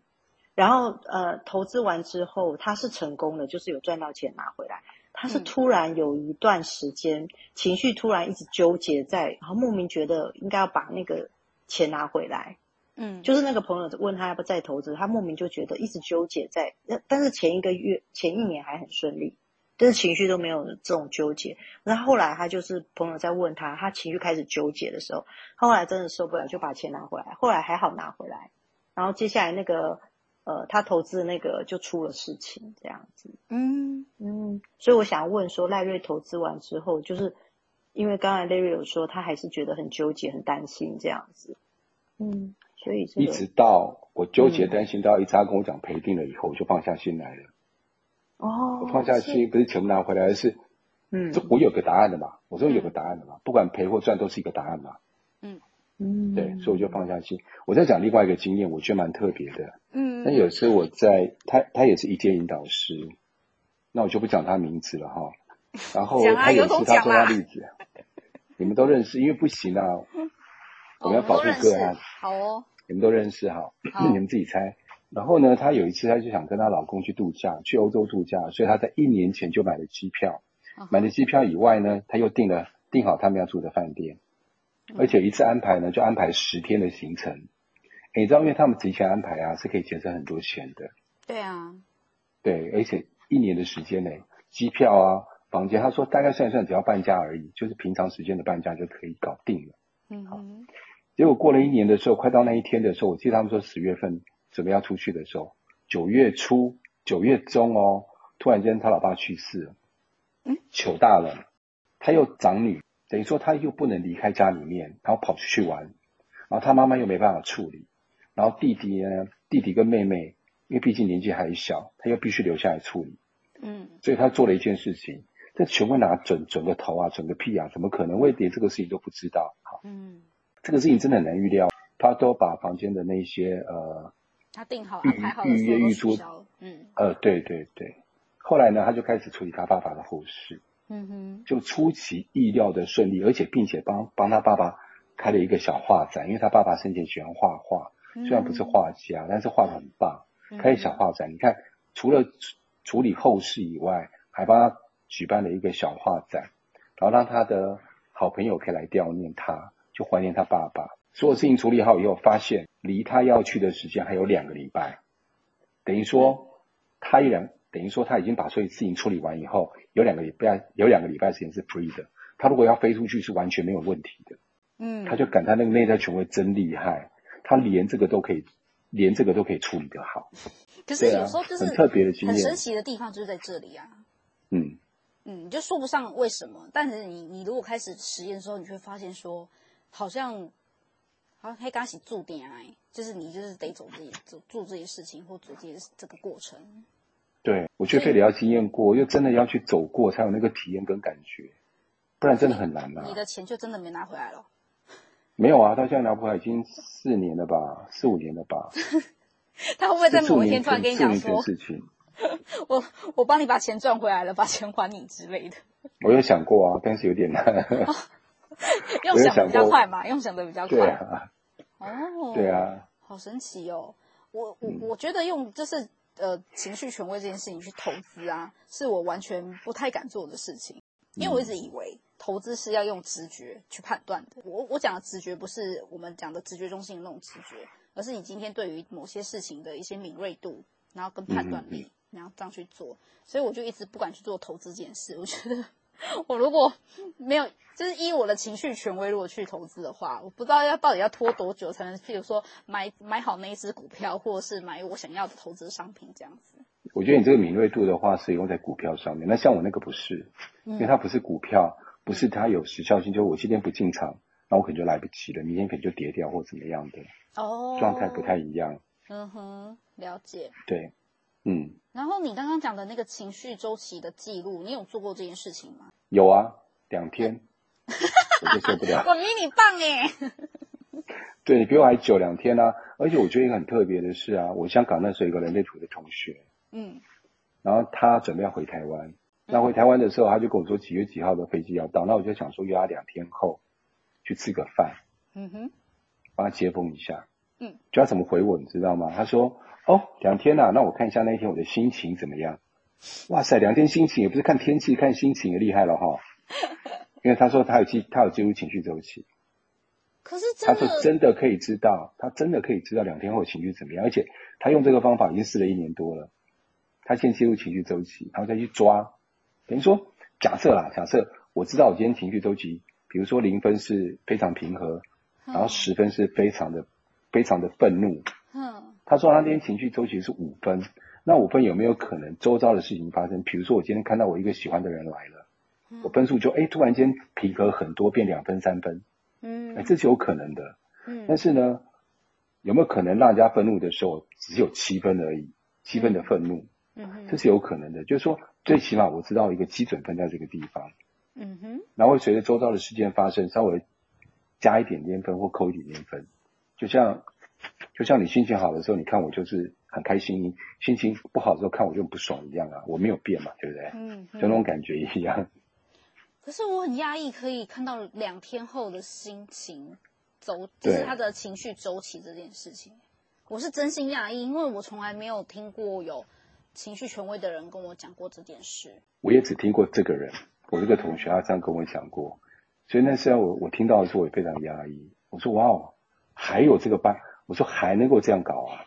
然后呃，投资完之后他是成功的，就是有赚到钱拿回来。他是突然有一段时间、嗯、情绪突然一直纠结在，然后莫名觉得应该要把那个钱拿回来。嗯，就是那个朋友问他要不要再投资，他莫名就觉得一直纠结在，但是前一个月、前一年还很顺利，但是情绪都没有这种纠结。那后来他就是朋友在问他，他情绪开始纠结的时候，后来真的受不了，就把钱拿回来。后来还好拿回来，然后接下来那个。呃，他投资的那个就出了事情，这样子。嗯嗯，所以我想问说，赖瑞投资完之后，就是因为刚才赖瑞有说，他还是觉得很纠结、很担心这样子。嗯，所以、这个、一直到我纠结、担心到一直他跟我讲赔定了以后，我就放下心来了。哦，我放下心不是全部拿回来，而是嗯，这我有个答案的嘛。我说有个答案的嘛，不管赔或赚都是一个答案嘛。嗯。嗯，对，所以我就放下心。我在讲另外一个经验，我觉得蛮特别的。嗯，那有时候我在他他也是一阶引导师，那我就不讲他名字了哈。然后他有一次他说他例子，你们都认识，因为不行啊，我们要保护个案。好哦，你们都认识哈，你们自己猜。然后呢，她有一次她就想跟她老公去度假，去欧洲度假，所以她在一年前就买了机票。买了机票以外呢，她又订了订好他们要住的饭店。而且一次安排呢，就安排十天的行程，你知道，因为他们提前安排啊，是可以节省很多钱的。对啊，对，而且一年的时间内，机票啊、房间，他说大概算一算，只要半价而已，就是平常时间的半价就可以搞定了。嗯好，结果过了一年的时候，快到那一天的时候，我记得他们说十月份准备要出去的时候，九月初、九月中哦，突然间他老爸去世了，嗯，糗大了，他又长女，等于说他又不能离开家里面，然后跑出去玩，然后他妈妈又没办法处理，然后弟弟呢，弟弟跟妹妹，因为毕竟年纪还小，他又必须留下来处理，嗯，所以他做了一件事情，这全部拿准准个头啊，准个屁啊，怎么可能会连这个事情都不知道？好，嗯，这个事情真的很难预料，他都把房间的那些呃。他订好、预安排好的预约预租租，嗯，呃，对对对。后来呢，他就开始处理他爸爸的后事，嗯哼，就出其意料的顺利，而且并且帮帮他爸爸开了一个小画展，因为他爸爸生前喜欢画画，虽然不是画家，但是画的很棒，开小画展。你看，除了处理后事以外，还帮他举办了一个小画展，然后让他的好朋友可以来悼念他，就怀念他爸爸。所有事情处理好以后，发现离他要去的时间还有两个礼拜，等于说他一两，等于说他已经把所有事情处理完以后，有两个礼拜，有两个礼拜时间是 free 的。他如果要飞出去，是完全没有问题的。嗯，他就感叹那个内在权威真厉害，他连这个都可以，连这个都可以处理得好。可是有时候就是很特别的经验，很神奇的地方就是在这里啊。嗯嗯，你就说不上为什么，但是你你如果开始实验的时候，你就会发现说，好像。好，黑刚起注定哎，就是你就是得走这些做做这些事情，或做这些这个过程。对，我觉得非得要经验过，又真的要去走过，才有那个体验跟感觉，不然真的很难啊。你的钱就真的没拿回来了？没有啊，到现在拿回来已经四年了吧，四五年了吧。他会不会在某一天突然跟你讲说，事情 我我帮你把钱赚回来了，把钱还你之类的？我有想过啊，但是有点难。哦、用想的比较快嘛，用想的比较快。对啊。哦，对啊，好神奇哦！我我我觉得用就是呃情绪权威这件事情去投资啊，是我完全不太敢做的事情，因为我一直以为投资是要用直觉去判断的。我我讲的直觉不是我们讲的直觉中心的那种直觉，而是你今天对于某些事情的一些敏锐度，然后跟判断力，然后这样去做。所以我就一直不敢去做投资这件事。我觉得 我如果没有。就是依我的情绪权威，如果去投资的话，我不知道要到底要拖多久才能，譬如说买买好那一只股票，或者是买我想要的投资商品这样子。我觉得你这个敏锐度的话是用在股票上面，那像我那个不是，因为它不是股票，不是它有时效性，就我今天不进场，那我可能就来不及了，明天可能就跌掉或怎么样的。哦，状态不太一样。嗯哼，了解。对，嗯。然后你刚刚讲的那个情绪周期的记录，你有做过这件事情吗？有啊，两天。我就受不了。我比你棒耶！对，你比我还久两天啊！而且我觉得一个很特别的是啊，我香港那时候有一个人类图的同学，嗯，然后他准备要回台湾，那回台湾的时候，他就跟我说几月几号的飞机要到，那我就想说约他两天后去吃个饭，嗯哼，帮他接风一下，嗯，就他怎么回我，你知道吗？他说：“哦，两天呐、啊，那我看一下那一天我的心情怎么样？”哇塞，两天心情也不是看天气，看心情也厉害了哈。因为他说他有记，他有记录情绪周期。可是他说真的可以知道，他真的可以知道两天后情绪怎么样，而且他用这个方法已经试了一年多了。他先记录情绪周期，然后再去抓。等于说，假设啦，假设我知道我今天情绪周期，比如说零分是非常平和，然后十分是非常的非常的愤怒。嗯。他说他今天情绪周期是五分，那五分有没有可能周遭的事情发生？比如说我今天看到我一个喜欢的人来了。我分数就哎，突然间平和很多，变两分三分，嗯，哎，这是有可能的，嗯，但是呢，有没有可能让人家愤怒的时候只有七分而已，七分的愤怒，嗯，这是有可能的，就是说最起码我知道一个基准分在这个地方，嗯哼，然后会随着周遭的事件发生，稍微加一点点分或扣一点点分，就像就像你心情好的时候，你看我就是很开心，心情不好的时候看我就很不爽一样啊，我没有变嘛，对不对？嗯，就那种感觉一样。可是我很压抑，可以看到两天后的心情走，就是他的情绪周期这件事情。我是真心压抑，因为我从来没有听过有情绪权威的人跟我讲过这件事。我也只听过这个人，我这个同学他这样跟我讲过，所以那时候我我听到的时候我也非常压抑。我说哇哦，还有这个班，我说还能够这样搞啊？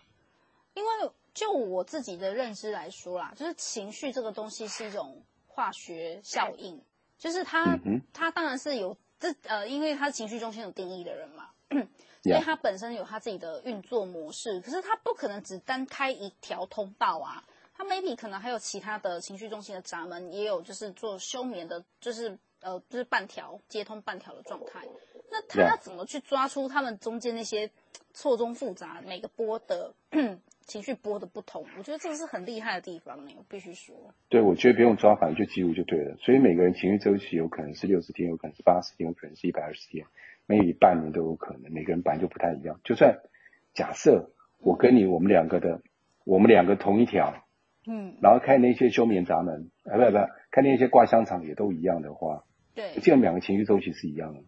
因为就我自己的认知来说啦，就是情绪这个东西是一种化学效应，就是它、嗯、它当然是有这呃，因为他是情绪中心有定义的人嘛，所以他本身有他自己的运作模式，可是他不可能只单开一条通道啊，他 maybe 可能还有其他的情绪中心的闸门，也有就是做休眠的，就是呃，就是半条接通半条的状态。那他要怎么去抓出他们中间那些 错综复杂每个波的 情绪波的不同？我觉得这个是很厉害的地方呢，我必须说。对，我觉得不用抓，反正就记录就对了。所以每个人情绪周期有可能是六十天，有可能是八十天，有可能是一百二十天，maybe 半年都有可能。每个人本来就不太一样。就算假设我跟你，我们两个的，我们两个同一条，嗯，然后开那些休眠闸门，哎，不不，开那些挂香肠也都一样的话，对，这样两个情绪周期是一样的。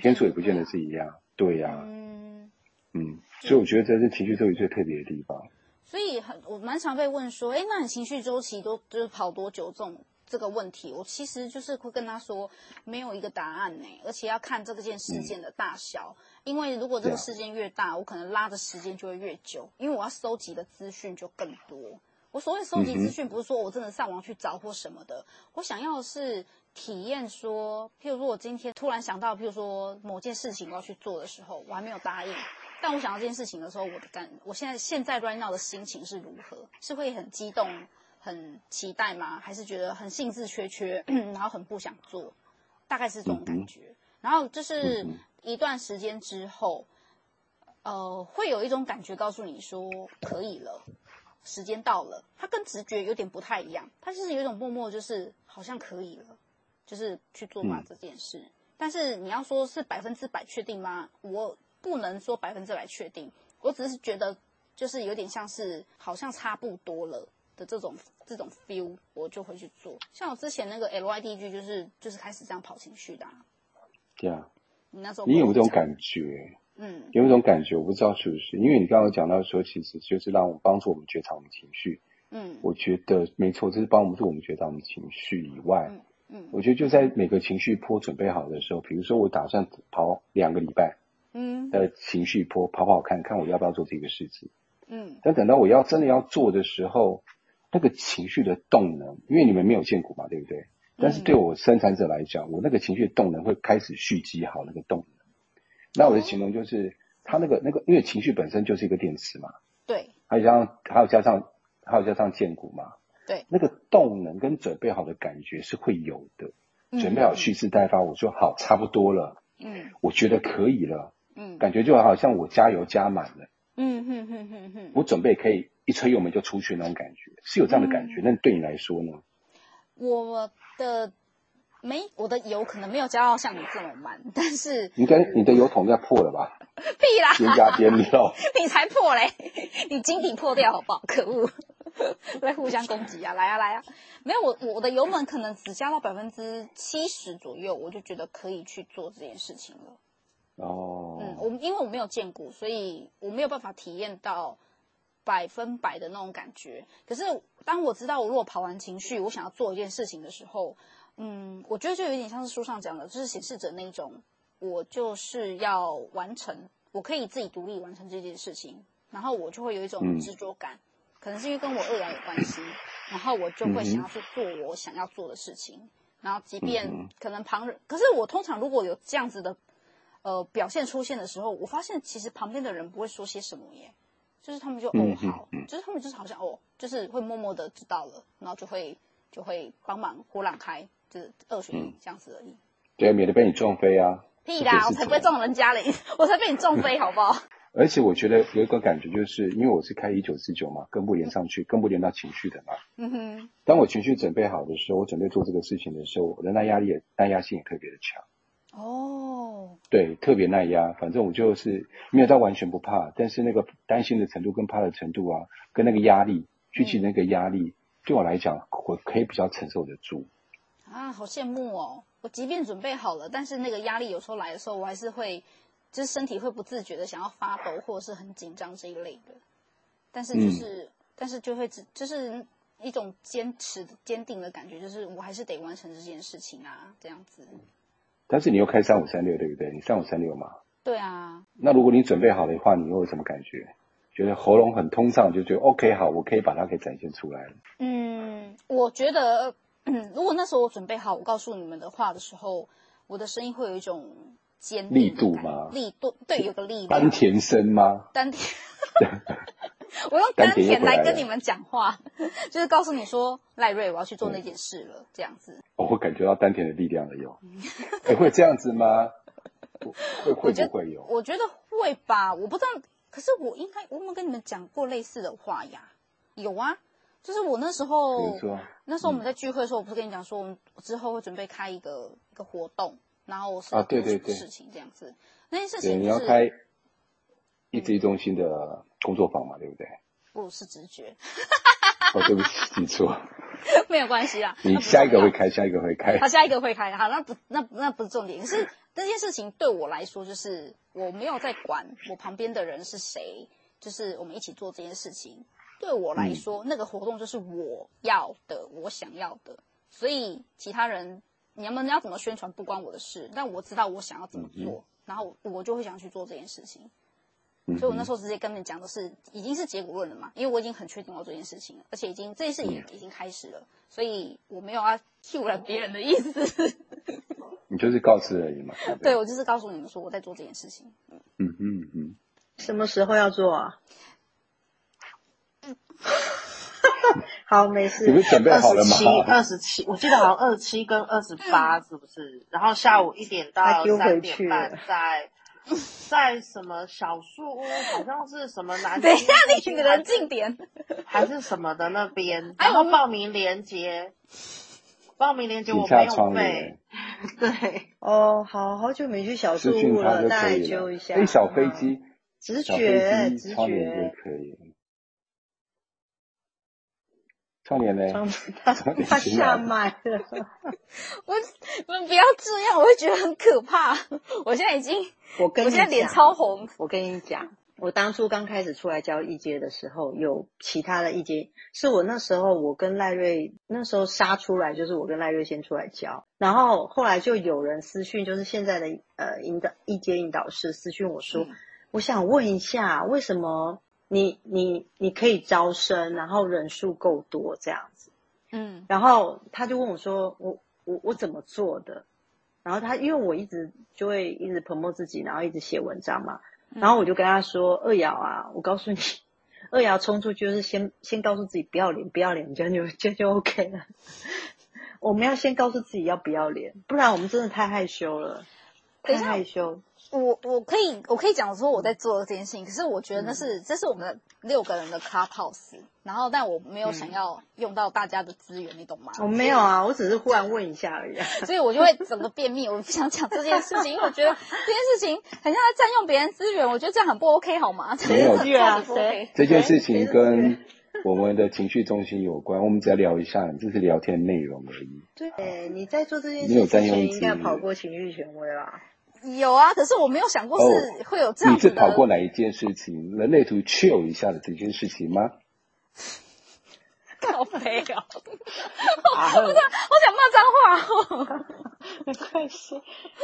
天数也不见得是一样，对呀、啊，嗯嗯，所以我觉得这是情绪周期最特别的地方。所以很，我蛮常被问说，哎，那你情绪周期都就是跑多久？这种这个问题，我其实就是会跟他说，没有一个答案呢，而且要看这个件事件的大小。嗯、因为如果这个事件越大，我可能拉的时间就会越久，因为我要收集的资讯就更多。我所谓收集资讯，不是说我真的上网去找或什么的，嗯、我想要的是。体验说，譬如说我今天突然想到，譬如说某件事情我要去做的时候，我还没有答应，但我想到这件事情的时候，我的感，我现在现在 right now 的心情是如何？是会很激动、很期待吗？还是觉得很兴致缺缺，然后很不想做？大概是这种感觉。然后就是一段时间之后，呃，会有一种感觉告诉你说可以了，时间到了。它跟直觉有点不太一样，它就是有一种默默，就是好像可以了。就是去做嘛这件事，嗯、但是你要说是百分之百确定吗？我不能说百分之百确定，我只是觉得就是有点像是好像差不多了的这种这种 feel，我就会去做。像我之前那个 LYDG 就是就是开始这样跑情绪的、啊。对啊，你那时候你有这种感觉，嗯，有一种感觉，我不知道是不是，因为你刚刚讲到说，其实就是让我帮助我们觉察我们情绪，嗯，我觉得没错，这是帮助我们觉察我们情绪以外。嗯嗯，我觉得就在每个情绪波准备好的时候，比如说我打算跑两个礼拜，嗯，的情绪波跑跑看看我要不要做这个事情，嗯，但等到我要真的要做的时候，那个情绪的动能，因为你们没有见过嘛，对不对？但是对我生产者来讲，我那个情绪的动能会开始蓄积好那个动能。那我的形容就是，它那个那个，因为情绪本身就是一个电池嘛，对，还有加上还有加上还有加上荐骨嘛。对，那个动能跟准备好的感觉是会有的。嗯、准备好蓄势待发，我说好，差不多了。嗯，我觉得可以了。嗯，感觉就好像我加油加满了。嗯哼哼哼哼，我准备可以一吹油门就出去那种感觉，是有这样的感觉。嗯、那对你来说呢？我的没，我的油可能没有加到像你这么满，但是应该你的油桶要破了吧？屁啦！边加边漏，你才破嘞！你金底破掉好不好？可恶！在互相攻击啊！来啊来啊！没有我我的油门可能只加到百分之七十左右，我就觉得可以去做这件事情了。哦，嗯，我因为我没有见过，所以我没有办法体验到百分百的那种感觉。可是当我知道我如果跑完情绪，我想要做一件事情的时候，嗯，我觉得就有点像是书上讲的，就是显示者那一种，我就是要完成，我可以自己独立完成这件事情，然后我就会有一种执着感。嗯可能是因为跟我二爻有关系，然后我就会想要去做我想要做的事情，嗯、然后即便可能旁人，可是我通常如果有这样子的呃表现出现的时候，我发现其实旁边的人不会说些什么耶，就是他们就哦好，就是他们就是好像哦，就是会默默的知道了，然后就会就会帮忙豁让开，就是二选一这样子而已。对，免得被你撞飞啊！屁啦，我才不会撞人家嘞，我才被你撞飞好不好？而且我觉得有一个感觉，就是因为我是开一九四九嘛，根部连上去，根部连到情绪的嘛。嗯哼。当我情绪准备好的时候，我准备做这个事情的时候，我的耐压力也耐压性也特别的强。哦。对，特别耐压。反正我就是没有到完全不怕，但是那个担心的程度跟怕的程度啊，跟那个压力，具体那个压力，嗯、对我来讲，我可以比较承受得住。啊，好羡慕哦！我即便准备好了，但是那个压力有时候来的时候，我还是会。就是身体会不自觉的想要发抖，或者是很紧张这一类的，但是就是，嗯、但是就会只就是一种坚持、坚定的感觉，就是我还是得完成这件事情啊，这样子。但是你又开三五三六，对不对？你三五三六嘛？对啊。那如果你准备好的话，你又有什么感觉？觉得喉咙很通畅，就觉得 OK 好，我可以把它给展现出来了。嗯，我觉得，嗯，如果那时候我准备好，我告诉你们的话的时候，我的声音会有一种尖力度吗？力度，对，有个力量。丹田声吗？丹田。我用丹田来跟你们讲话，就是告诉你说，赖瑞，我要去做那件事了，这样子。我会感觉到丹田的力量了，哟。哎，会这样子吗？会会不会有？我觉得会吧，我不知道。可是我应该，我有没有跟你们讲过类似的话呀？有啊，就是我那时候，那时候我们在聚会的时候，我不是跟你讲说，我们之后会准备开一个一个活动，然后是啊，对对对，事情这样子，那件事情你要开一直一中心的工作坊嘛，对不对？不是直觉，哦，对不起，记错，没有关系啊。你下一个会开，下一个会开，好，下一个会开，好，那不那那不是重点，可是。这件事情对我来说，就是我没有在管我旁边的人是谁，就是我们一起做这件事情。对我来说，嗯、那个活动就是我要的，我想要的。所以其他人你们要怎么宣传不关我的事，但我知道我想要怎么做，嗯、然后我就会想去做这件事情。嗯、所以我那时候直接跟你们讲的是，已经是结果论了嘛，因为我已经很确定要做这件事情了，而且已经这件事也已经开始了，嗯、所以我没有要替了别人的意思。你就是告知而已嘛。对，对，我就是告诉你们说我在做这件事情。嗯嗯嗯。什么时候要做啊？好，没事。你们准备好了吗？二十七，二十七，我记得好像二十七跟二十八是不是？然后下午一点到三点半在在什么小树屋，好像是什么南。等一下，你的人静点。还是什么的那边？然后报名链接。报名链接我没有背。对哦，好好久没去小树屋了，大概揪一下。飞，小飞机，直觉，直觉可以。窗帘呢？他他下麦了。我我们不要这样，我会觉得很可怕。我现在已经，我跟你讲，我现在脸超红。我跟你讲。我当初刚开始出来教一阶的时候，有其他的一阶，是我那时候我跟赖瑞那时候杀出来，就是我跟赖瑞先出来教，然后后来就有人私讯，就是现在的呃引导一阶引导师私讯我说，嗯、我想问一下，为什么你你你可以招生，然后人数够多这样子，嗯，然后他就问我说，我我我怎么做的？然后他因为我一直就会一直 promote 自己，然后一直写文章嘛。然后我就跟他说：“二瑶啊，我告诉你，二瑶冲出去就是先先告诉自己不要脸，不要脸，这样就这样就 OK 了。我们要先告诉自己要不要脸，不然我们真的太害羞了，太害羞。”我我可以我可以讲说我在做这件事情，可是我觉得那是、嗯、这是我们的六个人的 Clubhouse，然后但我没有想要用到大家的资源，嗯、你懂吗？我没有啊，我只是忽然问一下而已。所以我就会整个便秘，我不想讲这件事情，因为我觉得这件事情很像在占用别人资源，我觉得这样很不 OK 好吗？没有 啊，这件事情跟我们的情绪中心有关，我们只要聊一下，这是聊天内容而已。对，你在做这件事情之前应该跑过情绪权威啦。有啊，可是我没有想过是会有这样子你是跑过哪一件事情？人类图 chill 一下的这件事情吗？靠北 啊！我想，我想骂脏话哦。没关系。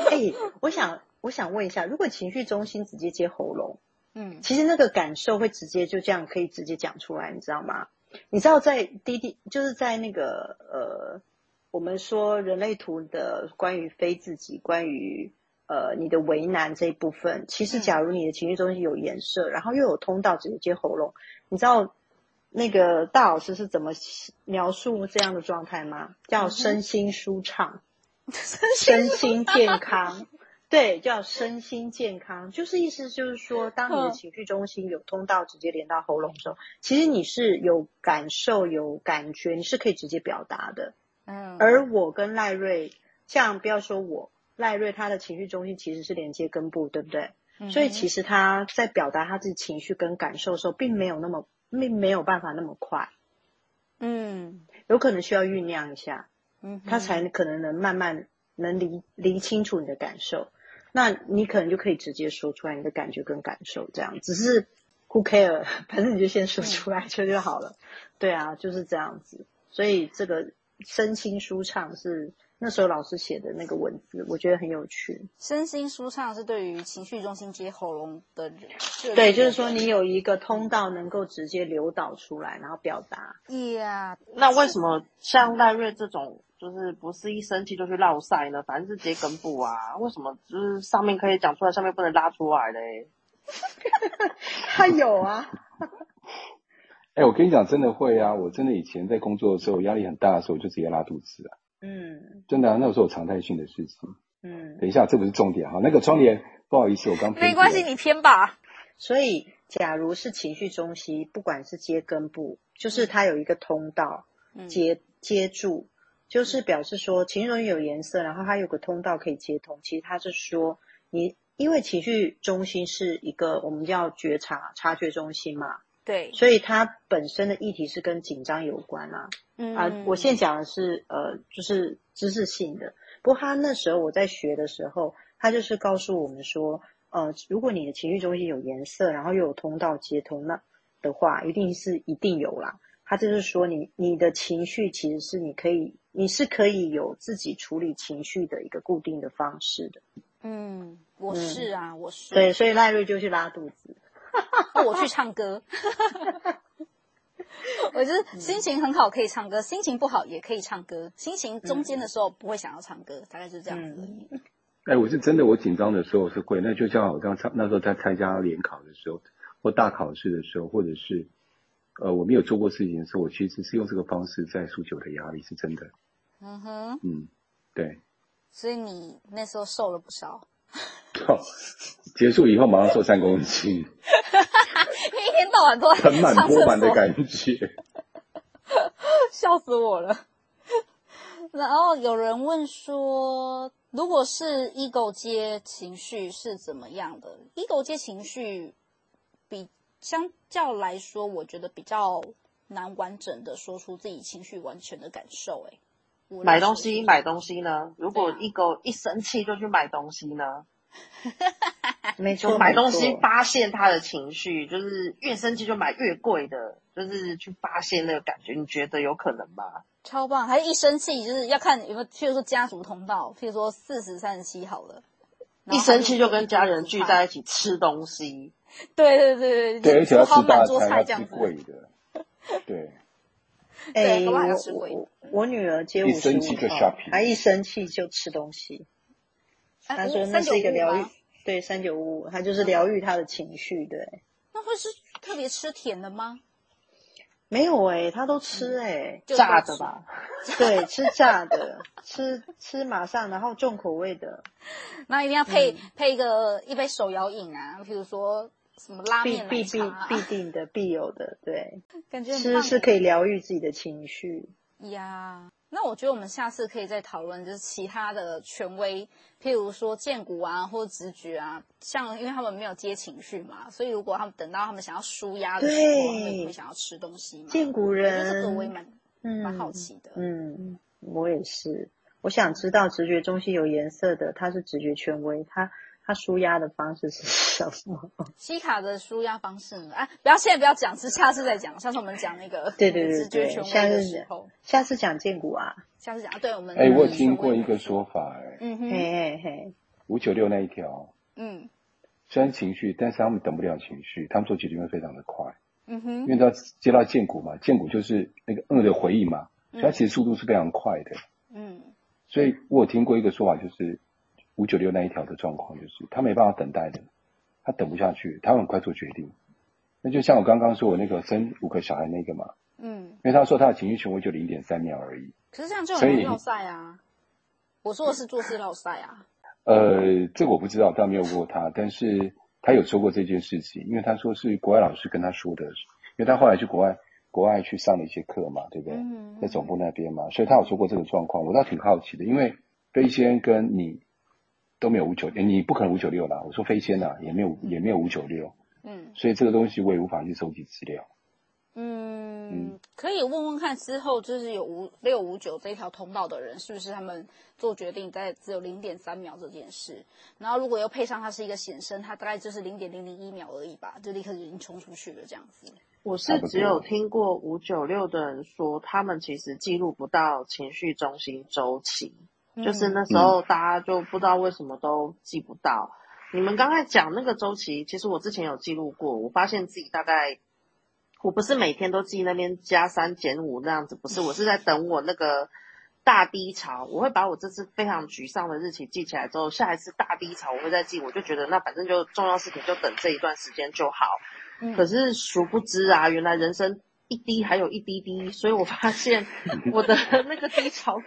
哎，我想，我想问一下，如果情绪中心直接接喉咙，嗯，其实那个感受会直接就这样可以直接讲出来，你知道吗？你知道在滴滴，就是在那个呃，我们说人类图的关于非自己，关于。呃，你的为难这一部分，其实假如你的情绪中心有颜色，嗯、然后又有通道直接接喉咙，你知道那个大老师是怎么描述这样的状态吗？叫身心舒畅，嗯、身心健康，对，叫身心健康，就是意思就是说，当你的情绪中心有通道直接连到喉咙的时候，嗯、其实你是有感受、有感觉，你是可以直接表达的。嗯，而我跟赖瑞，像不要说我。赖瑞他的情绪中心其实是连接根部，对不对？嗯、所以其实他在表达他自己情绪跟感受的时候，并没有那么，并没有办法那么快。嗯，有可能需要酝酿一下，嗯，他才可能能慢慢能理理清楚你的感受。那你可能就可以直接说出来你的感觉跟感受，这样只是 who care，反正你就先说出来就就好了。嗯、对啊，就是这样子。所以这个身心舒畅是。那时候老师写的那个文字，我觉得很有趣。身心舒畅是对于情绪中心接喉咙的人，对，就是说你有一个通道能够直接流导出来，然后表达。Yeah，那为什么像赖瑞这种，就是不是一生气就去落赛呢？反正是接根部啊，为什么就是上面可以讲出来，上面不能拉出来嘞？他有啊。哎、欸，我跟你讲，真的会啊！我真的以前在工作的时候，压力很大的时候，我就直接拉肚子啊。嗯，真的啊，那个时候有常态性的事情。嗯，等一下，这不是重点哈。那个窗帘，不好意思，我刚没关系，你偏吧。所以，假如是情绪中心，不管是接根部，就是它有一个通道接、嗯、接住，就是表示说情绪中心有颜色，然后它有个通道可以接通。其实它是说，你因为情绪中心是一个我们叫觉察察觉中心嘛。对，所以它本身的议题是跟紧张有关啊。嗯啊，我现在讲的是呃，就是知识性的。不过他那时候我在学的时候，他就是告诉我们说，呃，如果你的情绪中心有颜色，然后又有通道接通，那的话一定是一定有啦。他就是说你，你你的情绪其实是你可以，你是可以有自己处理情绪的一个固定的方式的。嗯，我是啊，嗯、我是。对，所以赖瑞就去拉肚子。我去唱歌，我就是心情很好可以唱歌，心情不好也可以唱歌，心情中间的时候不会想要唱歌，大概就是这样子。哎、欸，我是真的，我紧张的时候是会，那就像我刚才那时候在参加联考的时候，或大考试的时候，或者是呃我没有做过事情的时候，我其实是用这个方式在纾解我的压力，是真的。嗯哼，嗯，对。所以你那时候瘦了不少。哦，结束以后马上瘦三公斤，天到晚都在 盆满钵满的感觉，笑死我了。然后有人问说，如果是 ego 接情绪是怎么样的？ego 接情绪比相较来说，我觉得比较难完整的说出自己情绪完全的感受。哎，买东西买东西呢？如果 ego 一生气就去买东西呢？没错，买东西发泄他的情绪，就是越生气就买越贵的，就是去发泄那个感觉。你觉得有可能吗？超棒！还是一生气就是要看有没有，譬如说家族通道，譬如说四十三十七好了，一生气就跟家人聚在一起吃东西。对对对对，对，而且要吃大餐，要吃贵的。对，哎、欸，我我女儿接五十五号，她一生气就吃东西。她说那是一个疗愈，对，三九五五，他就是疗愈他的情绪，对。那会是特别吃甜的吗？没有哎、欸，他都吃哎、欸嗯，炸的吧？对，吃炸的，吃吃马上，然后重口味的。那一定要配、嗯、配一个一杯手摇饮啊，比如说什么拉面、必必必必定的必有的，对。感觉吃是可以疗愈自己的情绪呀。那我觉得我们下次可以再讨论，就是其他的权威，譬如说荐骨啊，或者直觉啊，像因为他们没有接情绪嘛，所以如果他们等到他们想要舒压的时候，他们会想要吃东西嘛。荐骨人，这个我也蛮蛮好奇的。嗯，我也是，我想知道直觉中心有颜色的，它是直觉权威，他。他舒压的方式是什么？西卡的舒压方式呢？哎，不要现在不要讲，是下次再讲。下次我们讲那个 对对对对，的时候，下次讲荐骨啊，下次讲。对，我们哎，我有听过一个说法，哎，嗯哼，嘿嘿嘿，五九六那一条，嗯，虽然情绪，但是他们等不了情绪，他们做决定会非常的快，嗯哼，因为他接到荐骨嘛，荐骨就是那个恶的回应嘛，所以它其实速度是非常快的，嗯，所以我有听过一个说法，就是。五九六那一条的状况就是，他没办法等待的，他等不下去，他很快做决定。那就像我刚刚说我那个生五个小孩那个嘛，嗯，因为他说他的情绪权威就零点三秒而已。可是这样就很落赛啊！我说的是做事绕赛啊。呃，这个我不知道，但没有过他，但是他有说过这件事情，因为他说是国外老师跟他说的，因为他后来去国外国外去上了一些课嘛，对不对？嗯，在总部那边嘛，所以他有说过这个状况，我倒挺好奇的，因为飞仙跟你。都没有五九六，你不可能五九六啦。我说飞仙呐，也没有，也没有五九六。嗯，所以这个东西我也无法去收集资料。嗯，嗯，可以问问看之后就是有五六五九这条通道的人，是不是他们做决定在只有零点三秒这件事？然后如果又配上它是一个显生，它大概就是零点零零一秒而已吧，就立刻就已经冲出去了这样子。我是只有听过五九六的人说，他们其实记录不到情绪中心周期。就是那时候大家就不知道为什么都记不到。嗯、你们刚才讲那个周期，其实我之前有记录过，我发现自己大概，我不是每天都记那边加三减五那样子，不是，我是在等我那个大低潮，我会把我这次非常沮丧的日期记起来之后，下一次大低潮我会再记，我就觉得那反正就重要事情就等这一段时间就好。嗯、可是殊不知啊，原来人生一滴还有一滴滴，所以我发现我的 那个低潮。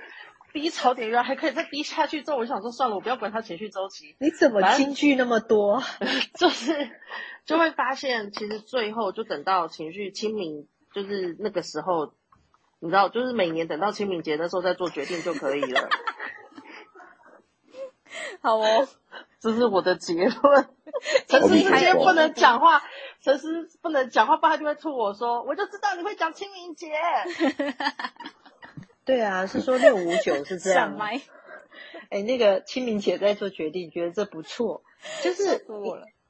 低潮点原来还可以再低下去，之后我想说算了，我不要管他情绪周期。你怎么金句那么多？就是就会发现，其实最后就等到情绪清明，就是那个时候，你知道，就是每年等到清明节的时候再做决定就可以了。好哦，这是我的结论。陈思今天不能讲话，陈思不能讲话，不然他就会吐我说，我就知道你会讲清明节。对啊，是说六五九是这样。哎，那个清明节在做决定，觉得这不错。就是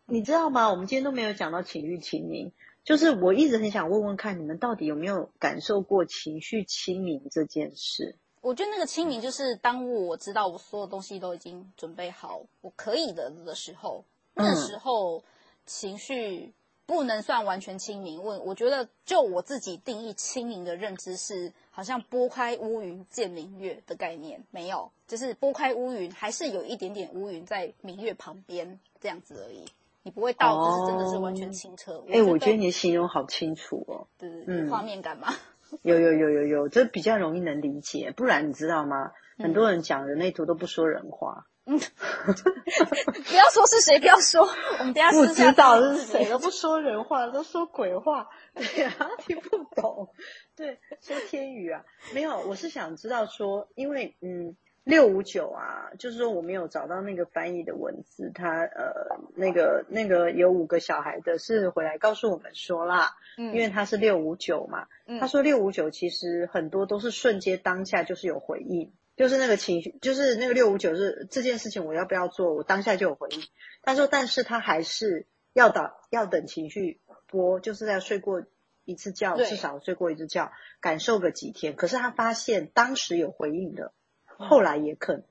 你，你知道吗？我们今天都没有讲到情绪清明。就是我一直很想问问看，你们到底有没有感受过情绪清明这件事？我觉得那个清明，就是当我知道我所有东西都已经准备好，我可以的的时候，那时候情绪。不能算完全清明。我我觉得，就我自己定义清明的认知是，好像拨开乌云见明月的概念，没有，就是拨开乌云，还是有一点点乌云在明月旁边这样子而已。你不会到，就是真的是完全清澈。哎、哦，我觉得你形容好清楚哦，对对对，画面感嘛。有有有有有，这比较容易能理解。不然你知道吗？很多人讲人类图都不说人话。嗯，不要说是谁，不要说，我们等下不知道是谁，都不说人话，都说鬼话，对呀、啊，听不懂，对，说天宇啊，没有，我是想知道说，因为嗯，六五九啊，就是说我没有找到那个翻译的文字，他呃，那个那个有五个小孩的是回来告诉我们说啦，嗯，因为他是六五九嘛，嗯，他说六五九其实很多都是瞬间当下就是有回应。就是那个情绪，就是那个六五九是这件事情，我要不要做？我当下就有回应。他说，但是他还是要等，要等情绪波，就是在睡过一次觉，至少睡过一次觉，感受个几天。可是他发现当时有回应的，后来也肯，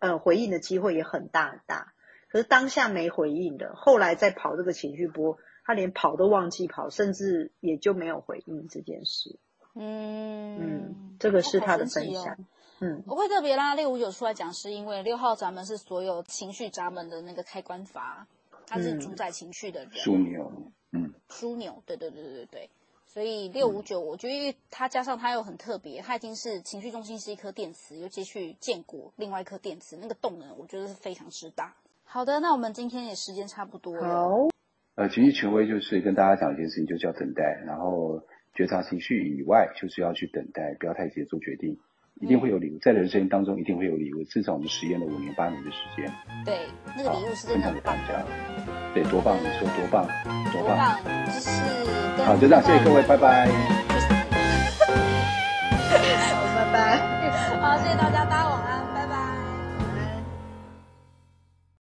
呃，回应的机会也很大很大。可是当下没回应的，后来再跑这个情绪波，他连跑都忘记跑，甚至也就没有回应这件事。嗯嗯，这个是他的分享。嗯，我会特别拉六五九出来讲，是因为六号闸门是所有情绪闸门的那个开关阀，它是主宰情绪的人。枢纽，嗯，枢纽，对对对对对对。所以六五九，我觉得它加上它又很特别，它已经是情绪中心是一颗电池，尤其去建国另外一颗电池，那个动能我觉得是非常之大。好的，那我们今天也时间差不多了。好，呃，情绪权威就是跟大家讲一件事情，就叫等待，然后觉察情绪以外，就是要去等待，不要太急着做决定。一定会有礼物，在人生当中一定会有礼物。至少我们实验了五年八年的时间。对，那个礼物是真的很棒的。对，多棒！你说多棒？多棒！就是好，就这样，谢谢各位，拜拜。好，拜拜。好，谢谢大家，大家晚